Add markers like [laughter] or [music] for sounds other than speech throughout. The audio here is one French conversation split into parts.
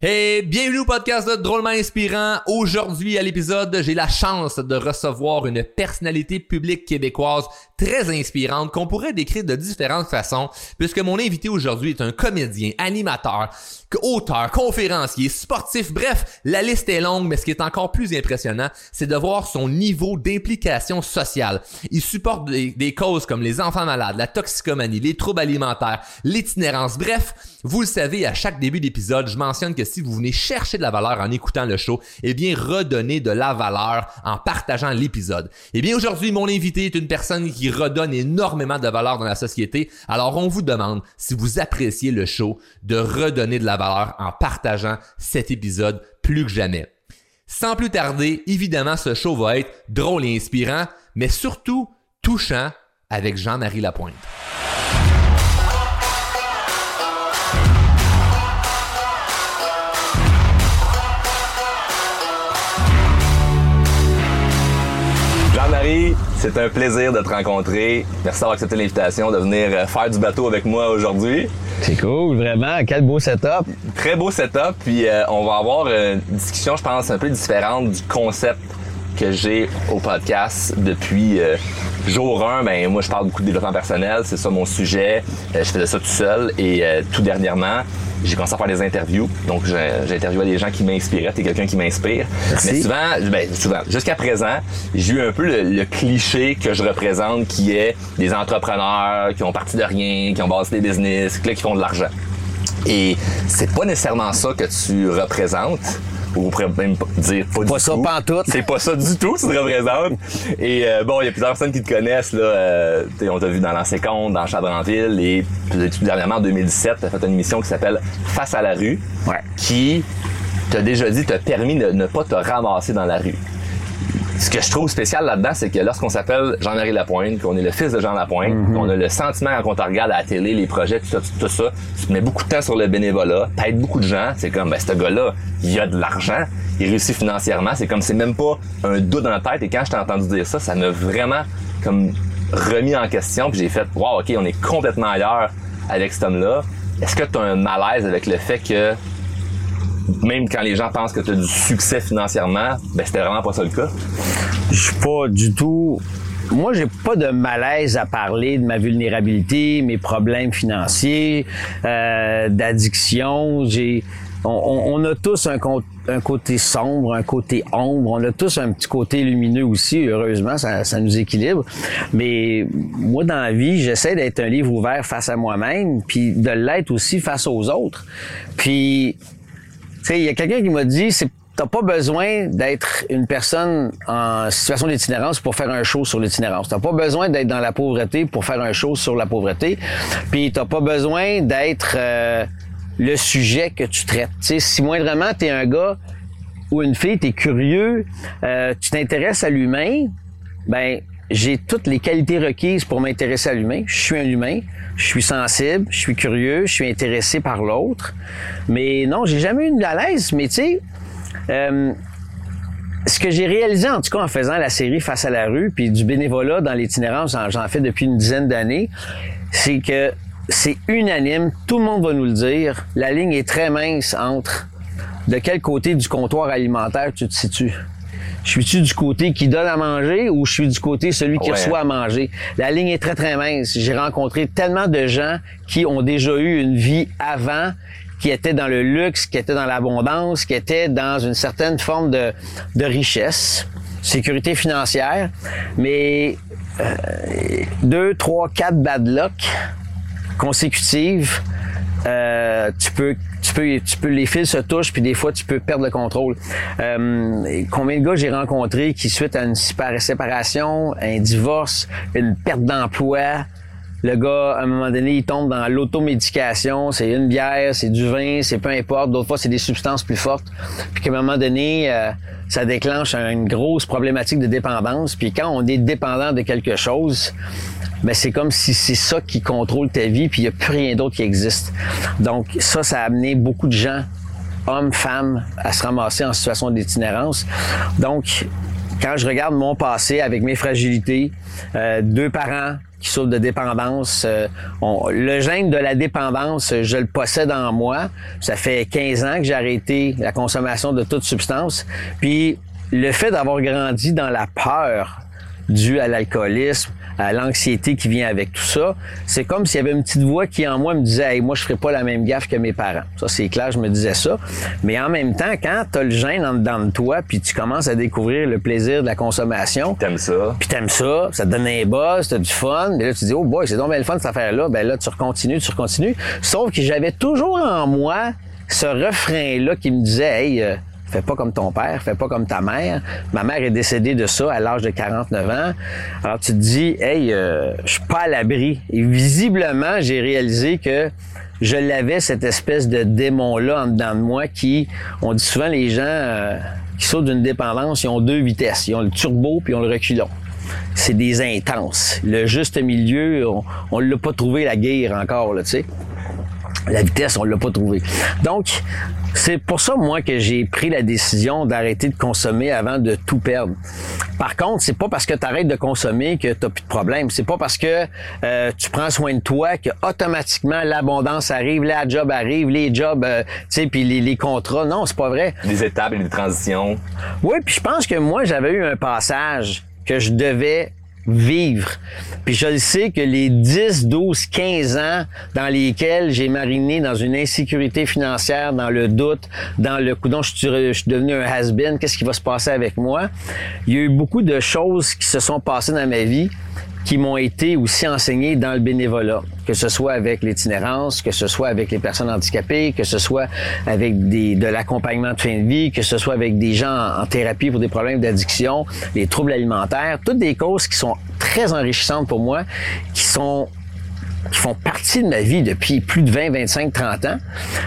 Hey, bienvenue au podcast de Drôlement Inspirant. Aujourd'hui, à l'épisode, j'ai la chance de recevoir une personnalité publique québécoise très inspirante qu'on pourrait décrire de différentes façons, puisque mon invité aujourd'hui est un comédien, animateur, auteur, conférencier, sportif, bref, la liste est longue, mais ce qui est encore plus impressionnant, c'est de voir son niveau d'implication sociale. Il supporte des, causes comme les enfants malades, la toxicomanie, les troubles alimentaires, l'itinérance, bref, vous le savez, à chaque début d'épisode, je mentionne que si vous venez chercher de la valeur en écoutant le show, eh bien, redonnez de la valeur en partageant l'épisode. Eh bien, aujourd'hui, mon invité est une personne qui redonne énormément de valeur dans la société. Alors, on vous demande, si vous appréciez le show, de redonner de la valeur en partageant cet épisode plus que jamais. Sans plus tarder, évidemment, ce show va être drôle et inspirant, mais surtout touchant avec Jean-Marie Lapointe. C'est un plaisir de te rencontrer. Merci d'avoir accepté l'invitation de venir euh, faire du bateau avec moi aujourd'hui. C'est cool, vraiment. Quel beau setup. Très beau setup. Puis euh, on va avoir une discussion, je pense, un peu différente du concept que j'ai au podcast depuis euh, jour 1. Ben, moi, je parle beaucoup de développement personnel. C'est ça mon sujet. je faisais ça tout seul. Et tout dernièrement, j'ai commencé à faire des interviews. Donc, j'ai interviewé des gens qui m'inspiraient. T'es quelqu'un qui m'inspire. Mais souvent, ben, souvent, jusqu'à présent, j'ai eu un peu le, cliché que je représente qui est des entrepreneurs qui ont parti de rien, qui ont bâti des business, qui font de l'argent. Et c'est pas nécessairement ça que tu représentes on pourrait même dire pas, pas ça pas tout. C'est pas ça du tout, tu te représentes. Et euh, bon, il y a plusieurs personnes qui te connaissent là. Euh, on t'a vu dans l'ancien compte, dans Chadranville et tout dernièrement en 2017, t'as fait une émission qui s'appelle Face à la rue, ouais. qui t'a déjà dit t'a permis de ne pas te ramasser dans la rue ce que je trouve spécial là-dedans, c'est que lorsqu'on s'appelle Jean-Marie Lapointe, qu'on est le fils de Jean Lapointe, mhm. qu'on a le sentiment quand on te regarde à la télé, les projets, tout ça, tout, ça, tu mets beaucoup de temps sur le bénévolat, t'aides beaucoup de gens, c'est comme, ben, ce gars-là, il a de l'argent, il réussit financièrement, c'est comme, c'est même pas un doute dans la tête, et quand je t'ai entendu dire ça, ça m'a vraiment, comme, remis en question, puis j'ai fait, wow, ok, on est complètement ailleurs avec cet homme-là. Est-ce que tu as un malaise avec le fait que même quand les gens pensent que tu as du succès financièrement, ben c'était vraiment pas ça le cas. Je suis pas du tout moi, j'ai pas de malaise à parler de ma vulnérabilité, mes problèmes financiers, euh, d'addiction. J'ai, on, a tous un, un, côté sombre, un côté ombre. On a tous un petit côté lumineux aussi. Heureusement, ça, ça nous équilibre. Mais moi, dans la vie, j'essaie d'être un livre ouvert face à moi-même, puis de l'être aussi face aux autres. Puis il y a quelqu'un qui m'a dit, c'est T'as pas besoin d'être une personne en situation d'itinérance pour faire un show sur l'itinérance. T'as pas besoin d'être dans la pauvreté pour faire un show sur la pauvreté. Puis t'as pas besoin d'être euh, le sujet que tu traites. T'sais, si moindrement t'es un gars ou une fille, t'es curieux, euh, tu t'intéresses à l'humain, ben j'ai toutes les qualités requises pour m'intéresser à l'humain. Je suis un humain je suis sensible, je suis curieux, je suis intéressé par l'autre. Mais non, j'ai jamais eu de l'aise, mais tu sais, euh, ce que j'ai réalisé, en tout cas, en faisant la série Face à la rue, puis du bénévolat dans l'itinérance, j'en fais depuis une dizaine d'années, c'est que c'est unanime, tout le monde va nous le dire, la ligne est très mince entre de quel côté du comptoir alimentaire tu te situes. Je suis-tu du côté qui donne à manger ou je suis du côté celui qui reçoit à manger? La ligne est très, très mince. J'ai rencontré tellement de gens qui ont déjà eu une vie avant qui étaient dans le luxe, qui étaient dans l'abondance, qui étaient dans une certaine forme de, de richesse, sécurité financière, mais euh, deux, trois, quatre bad luck consécutives, euh, tu peux tu peux, tu peux, les fils se touchent, puis des fois, tu peux perdre le contrôle. Euh, combien de gars j'ai rencontrés qui, suite à une séparation, un divorce, une perte d'emploi, le gars, à un moment donné, il tombe dans l'automédication. C'est une bière, c'est du vin, c'est peu importe. D'autres fois, c'est des substances plus fortes. Puis qu'à un moment donné, euh, ça déclenche une grosse problématique de dépendance. Puis quand on est dépendant de quelque chose, ben c'est comme si c'est ça qui contrôle ta vie, puis il n'y a plus rien d'autre qui existe. Donc ça, ça a amené beaucoup de gens, hommes, femmes, à se ramasser en situation d'itinérance. Donc, quand je regarde mon passé avec mes fragilités, euh, deux parents qui souffrent de dépendance. Euh, le gène de la dépendance, je le possède en moi. Ça fait 15 ans que j'ai arrêté la consommation de toute substance. Puis le fait d'avoir grandi dans la peur due à l'alcoolisme, à l'anxiété qui vient avec tout ça, c'est comme s'il y avait une petite voix qui en moi me disait hey, moi je ferai pas la même gaffe que mes parents. Ça c'est clair, je me disais ça, mais en même temps quand tu as le gène en dedans de toi puis tu commences à découvrir le plaisir de la consommation, t'aimes ça. Puis t'aimes ça, ça te donne un buzz, t'as du fun, mais là tu dis oh boy, c'est donc bien le fun cette affaire là, ben là tu recontinues, tu recontinues, sauf que j'avais toujours en moi ce refrain là qui me disait hey euh, Fais pas comme ton père, fais pas comme ta mère. Ma mère est décédée de ça à l'âge de 49 ans. Alors tu te dis, hey, euh, je suis pas à l'abri. Et visiblement, j'ai réalisé que je l'avais cette espèce de démon-là en dedans de moi qui, on dit souvent les gens euh, qui sautent d'une dépendance, ils ont deux vitesses. Ils ont le turbo puis ils ont le reculon. C'est des intenses. Le juste milieu, on, on l'a pas trouvé la guerre encore, là, tu sais. La vitesse, on l'a pas trouvé. Donc, c'est pour ça, moi, que j'ai pris la décision d'arrêter de consommer avant de tout perdre. Par contre, c'est pas parce que tu arrêtes de consommer que tu plus de problème. C'est pas parce que euh, tu prends soin de toi que automatiquement l'abondance arrive, la job arrive, les jobs, euh, tu sais, puis les, les, contrats. Non, c'est pas vrai. Les étapes et les transitions. Oui, puis je pense que moi, j'avais eu un passage que je devais vivre. Puis je le sais que les 10, 12, 15 ans dans lesquels j'ai mariné dans une insécurité financière, dans le doute, dans le coup je je suis devenu un has-been, qu'est-ce qui va se passer avec moi? Il y a eu beaucoup de choses qui se sont passées dans ma vie qui m'ont été aussi enseignés dans le bénévolat, que ce soit avec l'itinérance, que ce soit avec les personnes handicapées, que ce soit avec des, de l'accompagnement de fin de vie, que ce soit avec des gens en, thérapie pour des problèmes d'addiction, les troubles alimentaires, toutes des causes qui sont très enrichissantes pour moi, qui sont qui font partie de ma vie depuis plus de 20, 25, 30 ans.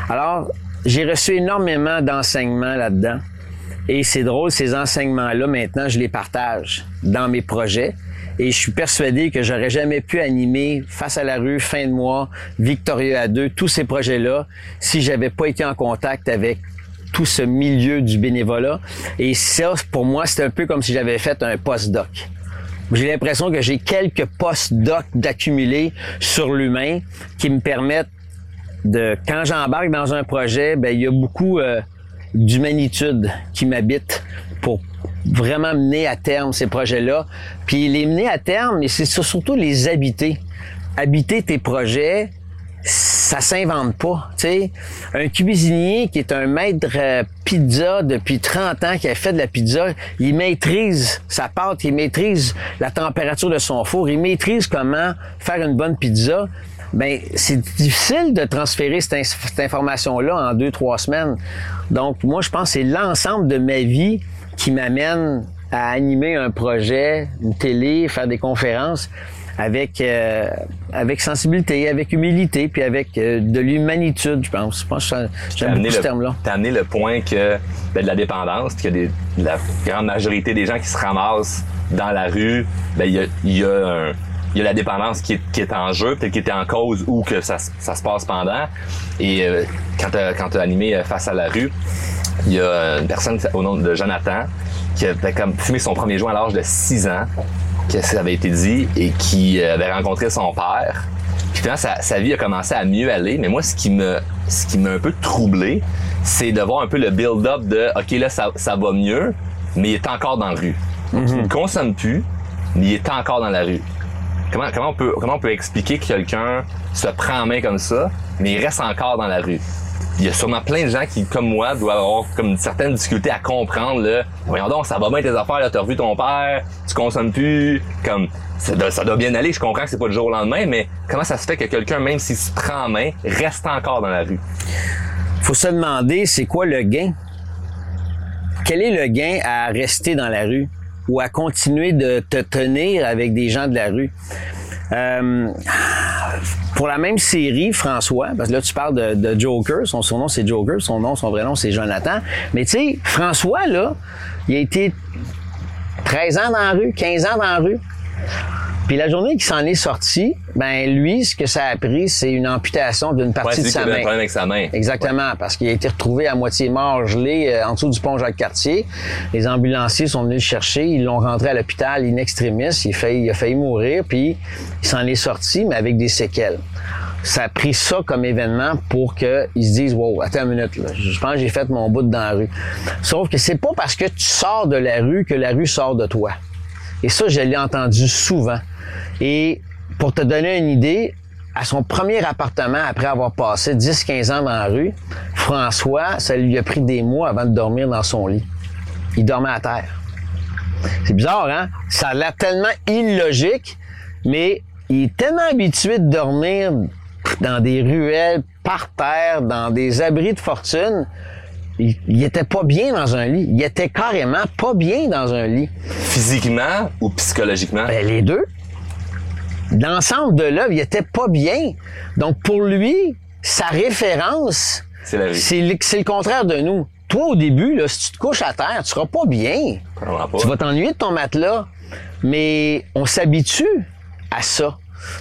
Alors, j'ai reçu énormément d'enseignements là-dedans. Et c'est drôle, ces enseignements-là, maintenant, je les partage dans mes projets. Et je suis persuadé que j'aurais jamais pu animer Face à la rue, Fin de mois, Victorieux à deux, tous ces projets-là, si j'avais pas été en contact avec tout ce milieu du bénévolat. Et ça, pour moi, c'est un peu comme si j'avais fait un post-doc. J'ai l'impression que j'ai quelques post-doc d'accumuler sur l'humain qui me permettent de, quand j'embarque dans un projet, ben il y a beaucoup euh, d'humanitude qui m'habite pour vraiment mener à terme ces projets-là. Puis les mener à terme, mais c'est surtout les habiter. Habiter tes projets, ça s'invente pas, sais. Un cuisinier qui est un maître euh, pizza depuis 30 ans, qui a fait de la pizza, il maîtrise sa pâte, il maîtrise la température de son four, il maîtrise comment faire une bonne pizza. Ben, c'est difficile de transférer cette, cette information-là en deux, trois semaines. Donc, moi, je pense que c'est l'ensemble de ma vie qui m'amène à animer un projet, une télé, faire des conférences avec euh, avec sensibilité, avec humilité, puis avec euh, de l'humanitude, je pense. Je pense que j'aime beaucoup ce terme-là. T'as amené le point que ben, de la dépendance, a la grande majorité des gens qui se ramassent dans la rue, ben il y a, y a il y a la dépendance qui est, qui est en jeu, peut-être qui était en cause ou que ça, ça se passe pendant. Et euh, quand tu as animé Face à la rue, il y a une personne au nom de Jonathan qui avait comme fumé son premier joint à l'âge de 6 ans, que ça avait été dit, et qui euh, avait rencontré son père. Puis finalement, sa, vie a commencé à mieux aller. Mais moi, ce qui me, ce qui m'a un peu troublé, c'est de voir un peu le build-up de, OK, là, ça, ça va mieux, mais il est encore dans la rue. Donc, Il ne consomme plus, mais il est encore dans la rue. Comment, on peut, comment on peut expliquer que quelqu'un se prend en main comme ça, mais il reste encore dans la rue? il y a sûrement plein de gens qui, comme moi, doivent avoir comme une certaine difficulté à comprendre le voyons donc, ça va bien tes affaires, là, t'as revu ton père, tu consommes plus, comme ça doit, ça bien aller, je comprends que c'est pas du jour au lendemain, mais comment ça se fait que quelqu'un, même s'il se prend en main, reste encore dans la rue? Faut se demander c'est quoi le gain? Quel est le gain à rester dans la rue? Ou à continuer de te tenir avec des gens de la rue? Euh, pour la même série, François, parce que là, tu parles de, Joker, son surnom c'est Joker, son nom, son vrai nom c'est Jonathan. Mais tu sais, François, là, il a été 13 ans dans la rue, 15 ans dans la rue. Puis la journée qu'il s'en est sorti, ben lui, ce que ça a pris, c'est une amputation d'une partie de sa avait un main. problème avec sa main. Exactement, parce qu'il a été retrouvé à moitié mort, gelé, euh, en dessous du pont Jacques-Cartier. Les ambulanciers sont venus le chercher, ils l'ont rentré à l'hôpital in extremis, il a failli, il a failli mourir, puis il s'en est sorti, mais avec des séquelles. Ça a pris ça comme événement pour qu'ils se disent Wow, attends une minute, là, je pense que j'ai fait mon bout dans la rue. Sauf que c'est pas parce que tu sors de la rue que la rue sort de toi. Et ça, je l'ai entendu souvent. Et pour te donner une idée, à son premier appartement, après avoir passé 10-15 ans dans la rue, François, ça lui a pris des mois avant de dormir dans son lit. Il dormait à terre. C'est bizarre, hein? Ça a l'air tellement illogique, mais il est tellement habitué de dormir dans des ruelles, par terre, dans des abris de fortune. Il, il était pas bien dans un lit. Il était carrément pas bien dans un lit. Physiquement ou psychologiquement? Ben, les deux. L'ensemble de l'œuvre, il était pas bien. Donc, pour lui, sa référence, C'est le, c'est le contraire de nous. Toi, au début, là, si tu te couches à terre, tu seras pas bien. Pas. Tu vas t'ennuyer de ton matelas. Mais on s'habitue à ça.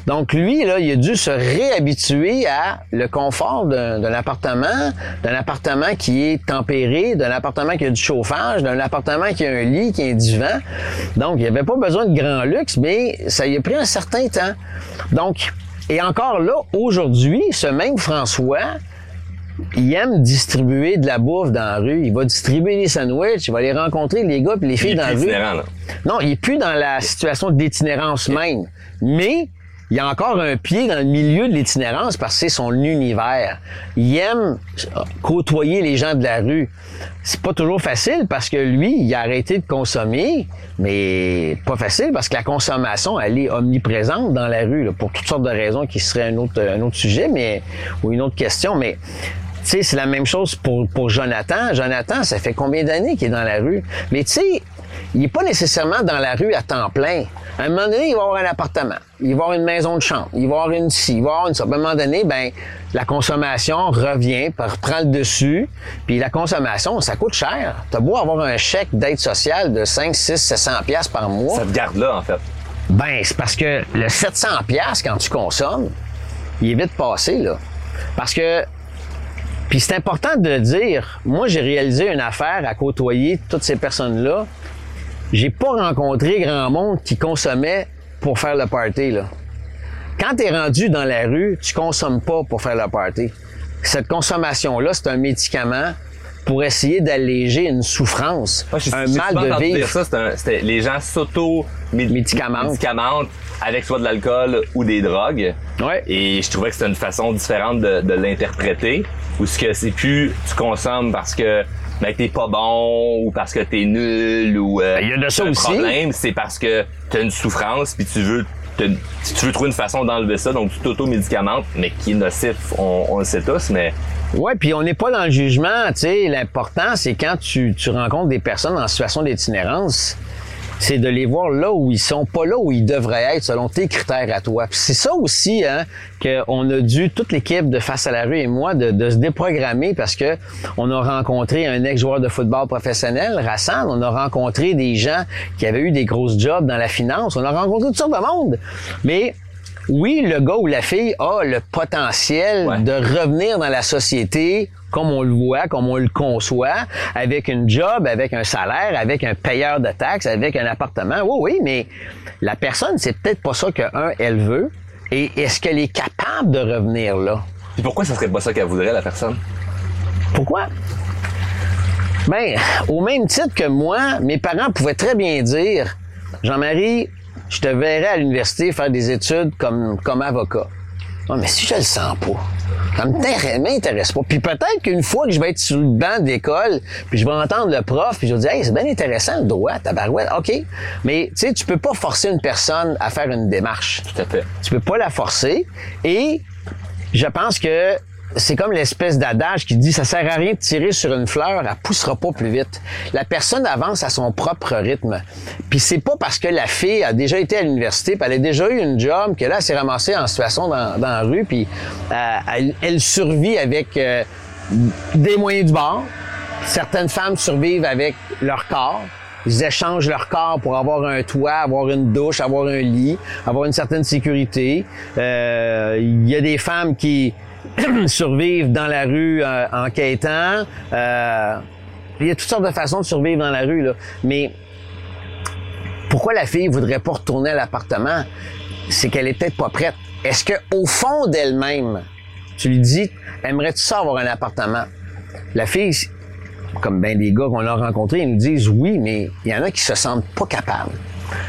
Donc lui, là, il a dû se réhabituer à le confort d'un appartement, d'un appartement qui est tempéré, d'un appartement qui a du chauffage, d'un appartement qui a un lit, qui a un divan. Donc, il avait pas besoin de grand luxe, mais ça y a pris un certain temps. Donc, et encore là, aujourd'hui, ce même François, il aime distribuer de la bouffe dans la rue. Il va distribuer des sandwichs, il va aller rencontrer les gars et les Il filles est dans la rue. là. Non, il est plus dans la situation d'itinérance même. Mais il y a encore un pied dans le milieu de l'itinérance parce que c'est son univers. Il aime côtoyer les gens de la rue. C'est pas toujours facile parce que lui, il a arrêté de consommer, mais pas facile parce que la consommation, elle est omniprésente dans la rue, pour toutes sortes de raisons qui seraient un autre, un autre sujet, mais, ou une autre question, mais tu sais, c'est la même chose pour, pour Jonathan. Jonathan, ça fait combien d'années qu'il est dans la rue? Mais tu sais, il n'est pas nécessairement dans la rue à temps plein. À un moment donné, il va avoir un appartement, il va avoir une maison de chambre, il va avoir une ci, il va avoir une ça. À un moment donné, ben, la consommation revient, reprend le dessus, puis la consommation, ça coûte cher. T'as beau avoir un chèque d'aide sociale de 5, 6, 700 pièces par mois. Ça te garde là, en fait. Ben, c'est parce que le 700 pièces quand tu consommes, il est vite passé là. Parce que puis c'est important de le dire, moi j'ai réalisé une affaire à côtoyer toutes ces personnes-là. J'ai pas rencontré grand monde qui consommait pour faire le party là. Quand tu es rendu dans la rue, tu consommes pas pour faire le party. Cette consommation-là, c'est un médicament pour essayer d'alléger une souffrance, un mal de entendu dire vivre. ça, un- les gens s'auto Médicamentent. médicamentent avec soit de l'alcool ou des drogues. Ouais. Et je trouvais que c'était une façon différente de, de l'interpréter. Ou ce que c'est plus tu consommes parce que ben, t'es pas bon ou parce que t'es nul ou euh, Ben, il y a de ça un aussi. problème, c'est parce que t'as une souffrance puis tu veux te- tu veux trouver une façon d'enlever ça, donc tu t'auto-médicamentes, mais qui est nocif, on, on le sait tous, mais Ouais, puis on n'est pas dans le jugement, tu sais. L'important, c'est quand tu, tu rencontres des personnes en situation d'itinérance, c'est de les voir là où ils sont, pas là où ils devraient être selon tes critères à toi. C'est ça aussi, hein, qu'on a dû, toute l'équipe de Face à la rue et moi, de, de se déprogrammer parce que on a rencontré un ex-joueur de football professionnel, Rassan, on a rencontré des gens qui avaient eu des grosses jobs dans la finance, on a rencontré toutes sortes de monde. Mais oui, le gars ou la fille a le potentiel Ouais. de revenir dans la société comme on le voit, comme on le conçoit, avec une job, avec un salaire, avec un payeur de taxes, avec un appartement. Oui, oui, mais la personne, c'est peut-être pas ça que un, elle veut. Et est-ce qu'elle est capable de revenir là? puis pourquoi ça serait pas ça qu'elle voudrait la personne? Pourquoi? Ben, au même titre que moi, mes parents pouvaient très bien dire Jean-Marie, je te verrai à l'université faire des études comme, comme avocat. Ouais, mais si je le sens pas, ça m'intéresse pas. Puis peut-être qu'une fois que je vais être sur le banc d'école, puis je vais entendre le prof, puis je vais dire Hey, c'est bien intéressant le droit, ta barouette, OK. Mais tu sais, tu peux pas forcer une personne à faire une démarche. Tout à fait. Tu peux pas la forcer. Et je pense que c'est comme l'espèce d'adage qui dit ça sert à rien de tirer sur une fleur, elle poussera pas plus vite. La personne avance à son propre rythme. Puis c'est pas parce que la fille a déjà été à l'université, puis elle a déjà eu une job, que là elle s'est ramassée en situation dans, la rue, puis euh, elle, elle survit avec euh, des moyens du bord. Certaines femmes survivent avec leur corps. ils échangent leur corps pour avoir un toit, avoir une douche, avoir un lit, avoir une certaine sécurité. Euh, Il y a des femmes qui [clears throat] survivent dans la rue euh, en quêtant. Euh, il y a toutes sortes de façons de survivre dans la rue, là. Mais pourquoi la fille voudrait pas retourner à l'appartement? C'est qu'elle est peut-être pas prête. Est-ce que au fond d'elle-même, tu lui dis, aimerais-tu ça avoir un appartement? La fille, comme bien des gars qu'on a rencontrés, ils nous disent oui, mais il y en a qui se sentent pas capables.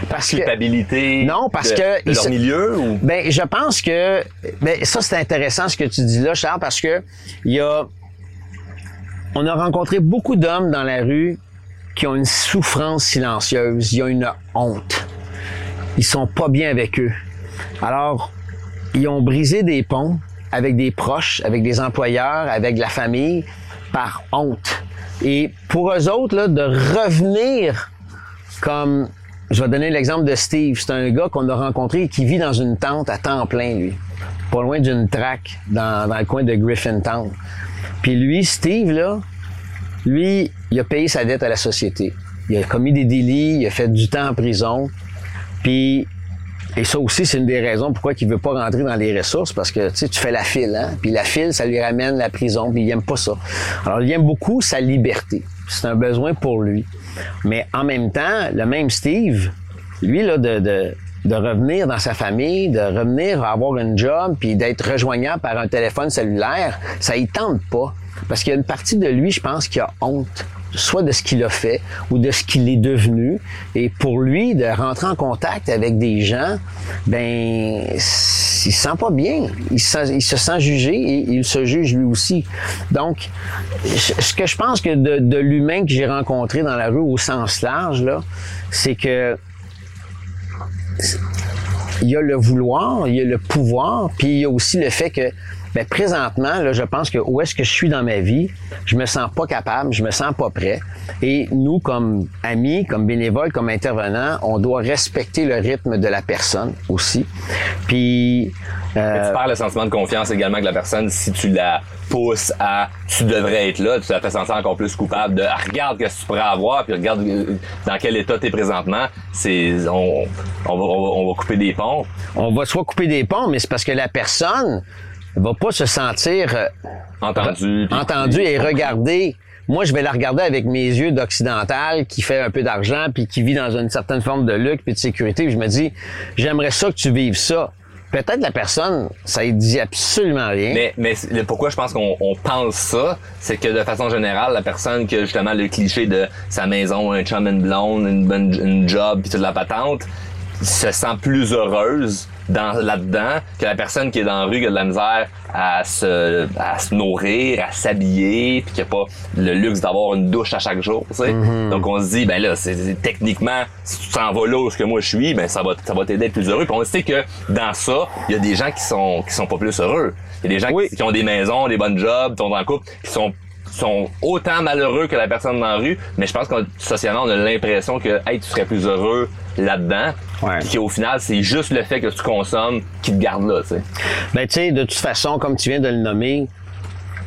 Parce que, Culpabilité. Non, parce de- que de leur milieu ou? ben, je pense que ben, ça c'est intéressant ce que tu dis là, Charles, parce que il y a on a rencontré beaucoup d'hommes dans la rue qui ont une souffrance silencieuse, il y a une honte. Ils sont pas bien avec eux. Alors, ils ont brisé des ponts avec des proches, avec des employeurs, avec la famille, par honte. Et pour eux autres, là, de revenir comme, je vais donner l'exemple de Steve. C'est un gars qu'on a rencontré qui vit dans une tente à temps plein, lui. Pas loin d'une traque dans, le coin de Griffintown. Puis lui, Steve, là, lui, il a payé sa dette à la société. Il a commis des délits, il a fait du temps en prison. Puis, et ça aussi, c'est une des raisons pourquoi il veut pas rentrer dans les ressources, parce que tu fais la file, hein? Puis la file, ça lui ramène la prison, puis il aime pas ça. Alors, il aime beaucoup sa liberté. C'est un besoin pour lui. Mais en même temps, le même Steve, lui, là, de, revenir dans sa famille, de revenir avoir un job, puis d'être rejoignable par un téléphone cellulaire, ça y tente pas. Parce qu'il y a une partie de lui, je pense, qui a honte soit de ce qu'il a fait ou de ce qu'il est devenu. Et pour lui, de rentrer en contact avec des gens, ben, il se sent pas bien. Il se, sent- jugé et il se juge lui aussi. Donc, ce que je pense que de, de l'humain que j'ai rencontré dans la rue au sens large, là, c'est que il y a le vouloir, il y a le pouvoir, puis il y a aussi le fait que ben, présentement, là, je pense que où est-ce que je suis dans ma vie, je me sens pas capable, je me sens pas prêt. Et nous, comme amis, comme bénévoles, comme intervenants, on doit respecter le rythme de la personne aussi. Puis euh, Tu perds le sentiment de confiance également que la personne, si tu la pousses à tu devrais être là, tu la fais sentir encore plus coupable de Ah, regarde ce que tu pourrais avoir, puis regarde euh, dans quel état tu es présentement. C'est on, on, va, on, va, on va couper des ponts. on va soit couper des ponts, mais c'est parce que la personne va pas se sentir euh, Entendu. entendu et regardé. Moi, je vais la regarder avec mes yeux d'occidental qui fait un peu d'argent puis qui vit dans une certaine forme de luxe puis de sécurité. Puis je me dis, j'aimerais ça que tu vives ça. Peut-être la personne, ça ne dit absolument rien. Mais, mais c'est- le- pourquoi je pense qu'on on pense ça, c'est que de façon générale, la personne qui a justement le cliché de sa maison, un chum, une blonde, une bonne une job, puis toute la patente, se sent plus heureuse dans là-dedans que la personne qui est dans la rue qui a de la misère à se, à se nourrir, à s'habiller, puis qui a pas le luxe d'avoir une douche à chaque jour. tu sais. Donc on se dit ben là, c'est techniquement, si tu t'en vas là où ce que moi je suis, ben ça va ça va t'aider à être plus heureux. Puis on sait que dans ça, il y a des gens qui sont qui sont pas plus heureux. Il y a des gens Oui. qui, qui ont des maisons, des bonnes jobs, qui sont en couple, qui sont sont autant malheureux que la personne dans la rue, mais je pense que socialement, on a l'impression que hey, tu serais plus heureux là-dedans. Ouais. Puis qu'au final, c'est juste le fait que tu consommes qui te garde là, tu sais. Ben, tu sais, de toute façon, comme tu viens de le nommer,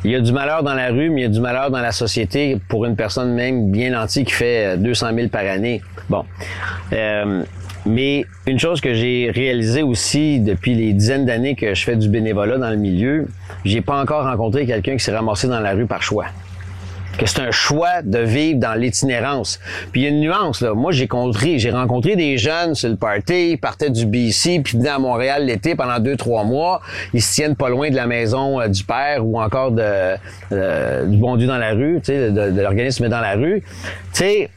il y a du malheur dans la rue, mais il y a du malheur dans la société pour une personne même bien nantie qui fait euh, 200 000 par année. Bon. Euh, mais une chose que j'ai réalisée aussi depuis les dizaines d'années que je fais du bénévolat dans le milieu, j'ai pas encore rencontré quelqu'un qui s'est ramassé dans la rue par choix que c'est un choix de vivre dans l'itinérance. Puis il y a une nuance là. Moi, j'ai rencontré, j'ai rencontré des jeunes sur le party, ils partaient du BC, puis venaient à Montréal l'été pendant deux trois mois. Ils se tiennent pas loin de la maison euh, du père ou encore de euh, du bon Dieu dans la rue, tu sais, de, de l'organisme dans la rue. Tu sais,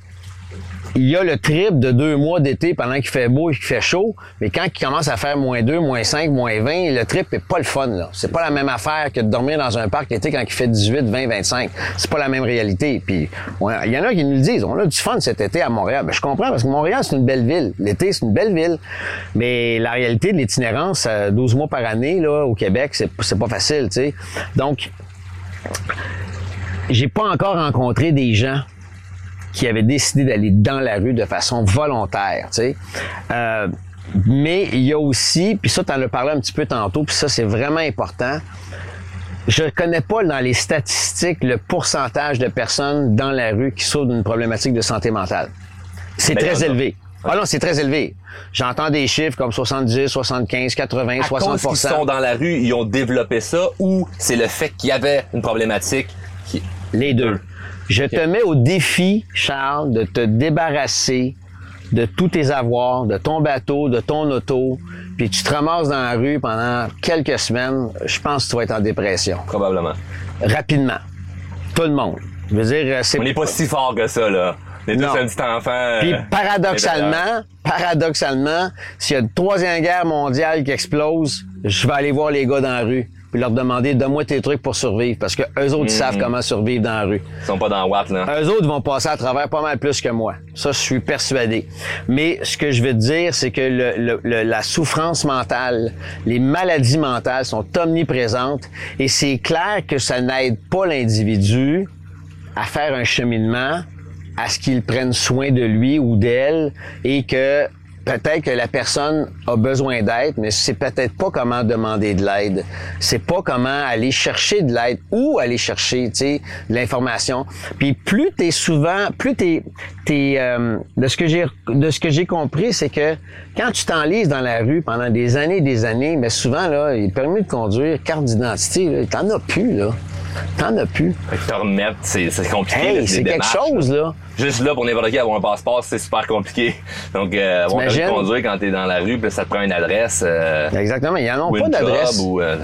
il y a le trip de deux mois d'été pendant qu'il fait beau et qu'il fait chaud, mais quand il commence à faire moins 2, moins 5, moins 20, le trip est pas le fun. là. C'est pas la même affaire que de dormir dans un parc l'été quand il fait 18, 20, 25. C'est pas la même réalité. Puis il y en a qui nous le disent, on a du fun cet été à Montréal. Ben, je comprends parce que Montréal, c'est une belle ville. L'été, c'est une belle ville. Mais la réalité de l'itinérance, euh, 12 mois par année là, au Québec, c'est c'est pas facile. sais. Donc, j'ai pas encore rencontré des gens qui avaient décidé d'aller dans la rue de façon volontaire, tu sais. Euh, mais il y a aussi, puis ça, tu en as parlé un petit peu tantôt, puis ça, c'est vraiment important. Je ne connais pas dans les statistiques le pourcentage de personnes dans la rue qui souffrent d'une problématique de santé mentale. C'est Ben, très élevé. Ah non, c'est très élevé. J'entends des chiffres comme 70, 75, 80, À 60 cause qu'ils sont dans la rue, ils ont développé ça ou c'est le fait qu'il y avait une problématique qui... Les deux. Je te mets au défi, Charles, de te débarrasser de tous tes avoirs, de ton bateau, de ton auto, puis tu te ramasses dans la rue pendant quelques semaines, je pense que tu vas être en dépression. Probablement. Rapidement. Tout le monde. Je veux dire, euh, c'est On n'est pas si fort que ça, là. Tous Non. un petit enfant. Puis euh, paradoxalement, paradoxalement, s'il y a une troisième guerre mondiale qui explose, je vais aller voir les gars dans la rue puis leur demander donne-moi tes trucs pour survivre parce que eux autres savent comment survivre dans la rue. Ils sont pas dans Watt, là. Eux autres vont passer à travers pas mal plus que moi. Ça, je suis persuadé. Mais ce que je veux te dire, c'est que le- le- le- la souffrance mentale, les maladies mentales sont omniprésentes et c'est clair que ça n'aide pas l'individu à faire un cheminement, à ce qu'il prenne soin de lui ou d'elle et que peut-être que la personne a besoin d'aide, mais c'est peut-être pas comment demander de l'aide. C'est pas comment aller chercher de l'aide ou aller chercher, tu sais, l'information. Puis plus t'es souvent, plus t'es, t'es, euh, de ce que j'ai, de ce que j'ai compris, c'est que quand tu t'enlises dans la rue pendant des années et des années, mais souvent là, il permis de conduire, carte d'identité, t'en as plus là. T'en as plus. Fait que te remettre, c'est c'est compliqué. Hey, c'est quelque chose, là. Juste là, pour n'importe qui, avoir un passeport, c'est super compliqué. Donc, euh, avoir un conduire quand t'es dans la rue, puis ça te prend une adresse. Euh, Exactement. Ils n'en ont pas d'adresse. euh,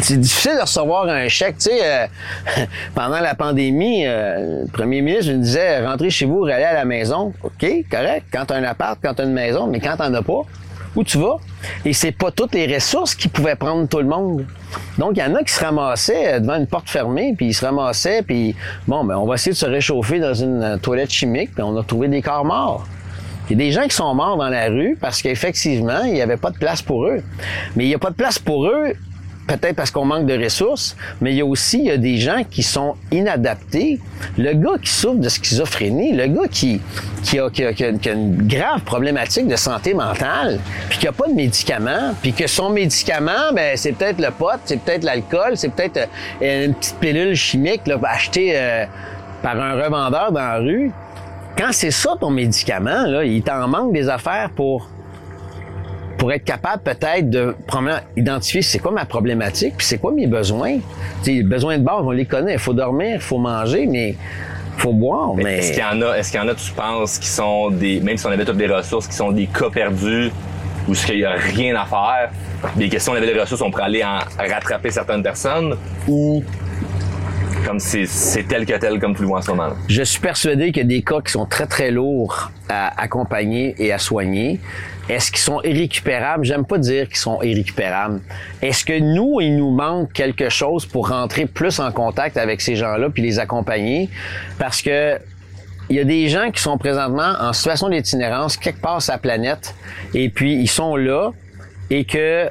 C'est difficile de recevoir un chèque. Tu sais, euh, [laughs] pendant la pandémie, euh, le premier ministre me disait rentrez chez vous, allez à la maison. OK, correct. Quand tu as un appart, quand tu as une maison, mais quand tu as pas, où tu vas? Et c'est pas toutes les ressources qui pouvaient prendre tout le monde. Donc, il y en a qui se ramassaient euh, devant une porte fermée, puis ils se ramassaient, puis bon, ben, on va essayer de se réchauffer dans une euh, toilette chimique, puis on a trouvé des corps morts. Il y a des gens qui sont morts dans la rue parce qu'effectivement, il n'y avait pas de place pour eux. Mais il n'y a pas de place pour eux, peut-être parce qu'on manque de ressources, mais il y a aussi il y a des gens qui sont inadaptés. Le gars qui souffre de schizophrénie, le gars qui, qui, a, qui, a, qui a- une grave problématique de santé mentale, puis qui a pas de médicament, puis que son médicament, ben, c'est peut-être le pot, c'est peut-être l'alcool, c'est peut-être euh, une petite pilule chimique là, achetée euh, par un revendeur dans la rue. Quand c'est ça ton médicament, là, il t'en manque des affaires pour pour être capable peut-être de premièrement, identifier c'est quoi ma problématique, puis c'est quoi mes besoins. Les besoins de base, on les connaît. Il faut dormir, il faut manger, mais il faut boire. Mais, Est-ce qu'il y en a, est-ce qu'il y en a, tu penses, qui sont des, même si on avait toutes les ressources, qui sont des cas perdus, ou ce qu'il y a rien à faire, des questions, on avait les ressources, on pourrait aller en rattraper certaines personnes, ou comme c'est, c'est tel que tel comme tu le vois en ce moment. Je suis persuadé qu'il y a des cas qui sont très, très lourds à accompagner et à soigner. Est-ce qu'ils sont irrécupérables? J'aime pas dire qu'ils sont irrécupérables. Est-ce que nous, il nous manque quelque chose pour rentrer plus en contact avec ces gens-là puis les accompagner? Parce que il y a des gens qui sont présentement en situation d'itinérance quelque part sur la planète et puis ils sont là et que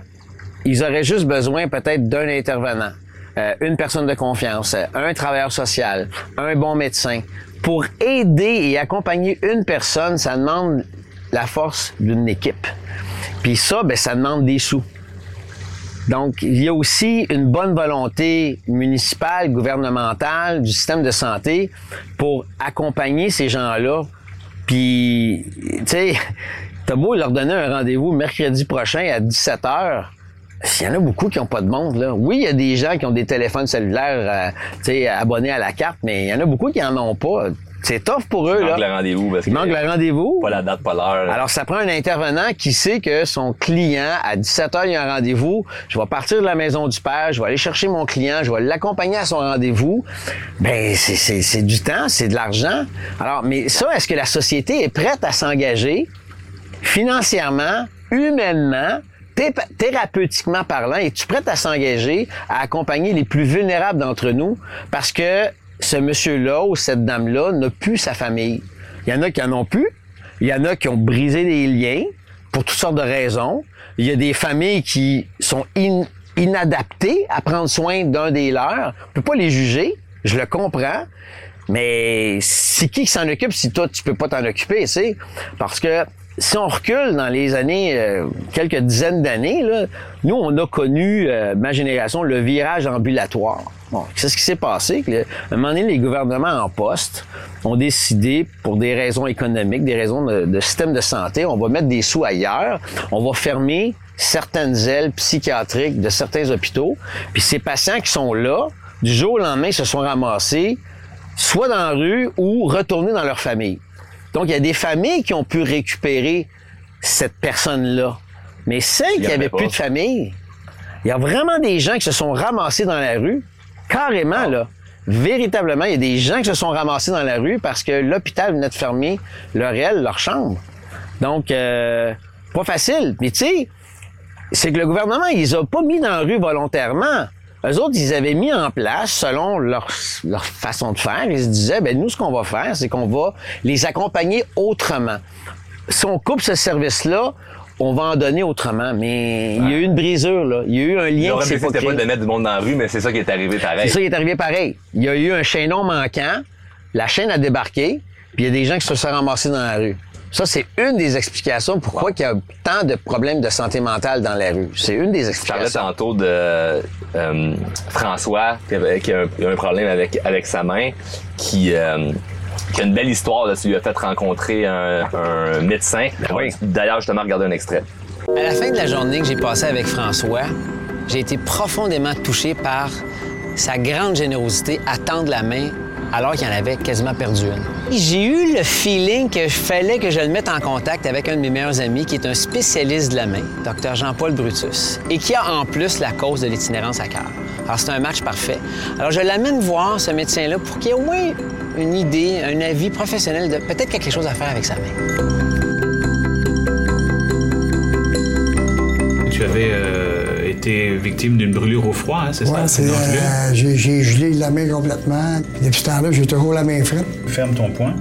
ils auraient juste besoin peut-être d'un intervenant, euh, une personne de confiance, un travailleur social, un bon médecin. Pour aider et accompagner une personne, ça demande la force d'une équipe. Puis ça, ben, ça demande des sous. Donc, il y a aussi une bonne volonté municipale, gouvernementale, du système de santé pour accompagner ces gens-là. Puis, tu sais, [laughs] t'as beau leur donner un rendez-vous mercredi prochain à 17 h il y en a beaucoup qui n'ont pas de monde, là. Oui, il y a des gens qui ont des téléphones cellulaires, euh, abonnés à la carte, mais il y en a beaucoup qui en ont pas. C'est tough pour eux, Il manque le rendez-vous parce Il manque que le rendez-vous. pas la date, pas l'heure. Alors, ça prend un intervenant qui sait que son client, à 17 h il y a un rendez-vous. Je vais partir de la maison du père, je vais aller chercher mon client, je vais l'accompagner à son rendez-vous. Ben, c'est- c'est c'est du temps, c'est de l'argent. Alors, mais ça, est-ce que la société est prête à s'engager financièrement, humainement, thé- thérapeutiquement parlant, es-tu prête à s'engager à accompagner les plus vulnérables d'entre nous? Parce que ce monsieur-là ou cette dame-là n'a plus sa famille. Il y en a qui en ont plus. Il y en a qui ont brisé des liens pour toutes sortes de raisons. Il y a des familles qui sont in- inadaptées à prendre soin d'un des leurs. On peut pas les juger. Je le comprends. Mais c'est qui qui s'en occupe si toi, tu peux pas t'en occuper, sais? Parce que si on recule dans les années, euh, quelques dizaines d'années, nous, on a connu, euh, ma génération, le virage ambulatoire. Bon, c'est ce qui s'est passé. que à un moment donné, les gouvernements en poste ont décidé, pour des raisons économiques, des raisons de, de système de santé, on va mettre des sous ailleurs, on va fermer certaines ailes psychiatriques de certains hôpitaux. Puis ces patients qui sont là, du jour au lendemain, se sont ramassés soit dans la rue ou retournés dans leur famille. Donc, il y a des familles qui ont pu récupérer cette personne-là. Mais celles qui en n'avaient plus de famille, il y a vraiment des gens qui se sont ramassés dans la rue, carrément, là. Véritablement, il y a des gens qui se sont ramassés dans la rue parce que l'hôpital venait de fermer leur aile, leur chambre. Donc, euh, pas facile. Mais tu sais, c'est que le gouvernement, ils les a pas mis dans la rue volontairement. Eux autres, ils avaient mis en place, selon leur, leur façon de faire, ils se disaient, ben nous, ce qu'on va faire, c'est qu'on va les accompagner autrement. Si on coupe ce service-là, on va en donner autrement. Mais il y a eu une brisure, là. Il y a eu un lien qui L'objectif, s'est pas de mettre du monde dans la rue, mais c'est ça qui est arrivé C'est pareil. ça qui est arrivé pareil. Il y a eu un chaînon manquant, la chaîne a débarqué, puis il y a des gens qui se sont ramassés dans la rue. Ça, c'est une des explications pourquoi il y a tant de problèmes de santé mentale dans la rue. C'est une des Je parlais explications. tantôt de euh, François qui, avait- qui a, un, qui a un problème avec, avec sa main, qui, euh, qui a une belle histoire. Là, tu lui as fait rencontrer un, un médecin. oui. D'ailleurs, justement, regarder un extrait. À la fin de la journée que j'ai passée avec François, j'ai été profondément touché par sa grande générosité à tendre la main alors qu'il en avait quasiment perdu une. J'ai eu le feeling que fallait que je le mette en contact avec un de mes meilleurs amis qui est un spécialiste de la main, Dr Jean-Paul Brutus, et qui a en plus la cause de l'itinérance à cœur. Alors c'est un match parfait. Alors je l'amène voir ce médecin-là pour qu'il ait au moins une idée, un avis professionnel de peut-être quelque chose à faire avec sa main. Tu avais euh, été victime d'une brûlure au froid, hein, c'est Ouais, ça? euh, j'ai, j'ai gelé la main complètement. Depuis ce temps-là, j'ai toujours la main frette. Ferme ton poing.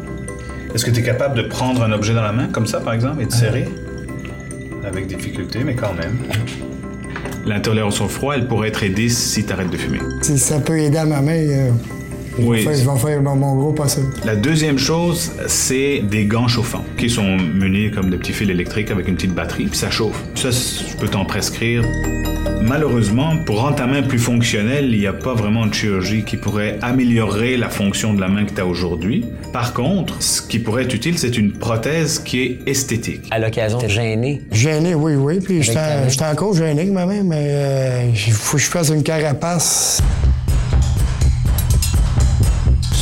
Est-ce que tu es capable de prendre un objet dans la main, comme ça, par exemple, et de serrer? Avec difficulté, mais quand même. L'intolérance au froid, elle pourrait être aidée si tu arrêtes de fumer. Si ça peut aider à ma main, euh, Oui. faire, je vais faire mon, mon gros possible. La deuxième chose, c'est des gants chauffants, qui sont munis comme des petits fils électriques avec une petite batterie, puis ça chauffe. Ça, je peux t'en prescrire. Malheureusement, pour rendre ta main plus fonctionnelle, il n'y a pas vraiment de chirurgie qui pourrait améliorer la fonction de la main que tu as aujourd'hui. Par contre, ce qui pourrait être utile, c'est une prothèse qui est esthétique. À l'occasion, t'es gêné. Gêné, oui, oui. Puis j'étais, encore gêné avec ma main, mais euh, il faut que je fasse une carapace.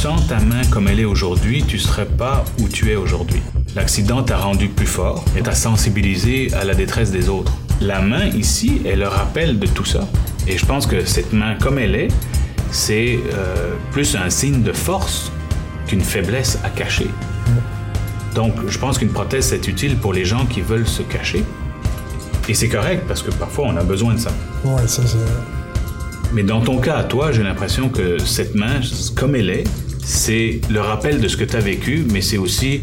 Sans ta main comme elle est aujourd'hui, tu serais pas où tu es aujourd'hui. L'accident t'a rendu plus fort et t'a sensibilisé à la détresse des autres. La main ici est le rappel de tout ça. Et je pense que cette main comme elle est, c'est euh, plus un signe de force qu'une faiblesse à cacher. Donc je pense qu'une prothèse c'est utile pour les gens qui veulent se cacher. Et c'est correct parce que parfois on a besoin de ça. Oui, ça, c'est. Mais dans ton cas, toi, j'ai l'impression que cette main, comme elle est, c'est le rappel de ce que tu as vécu, mais c'est aussi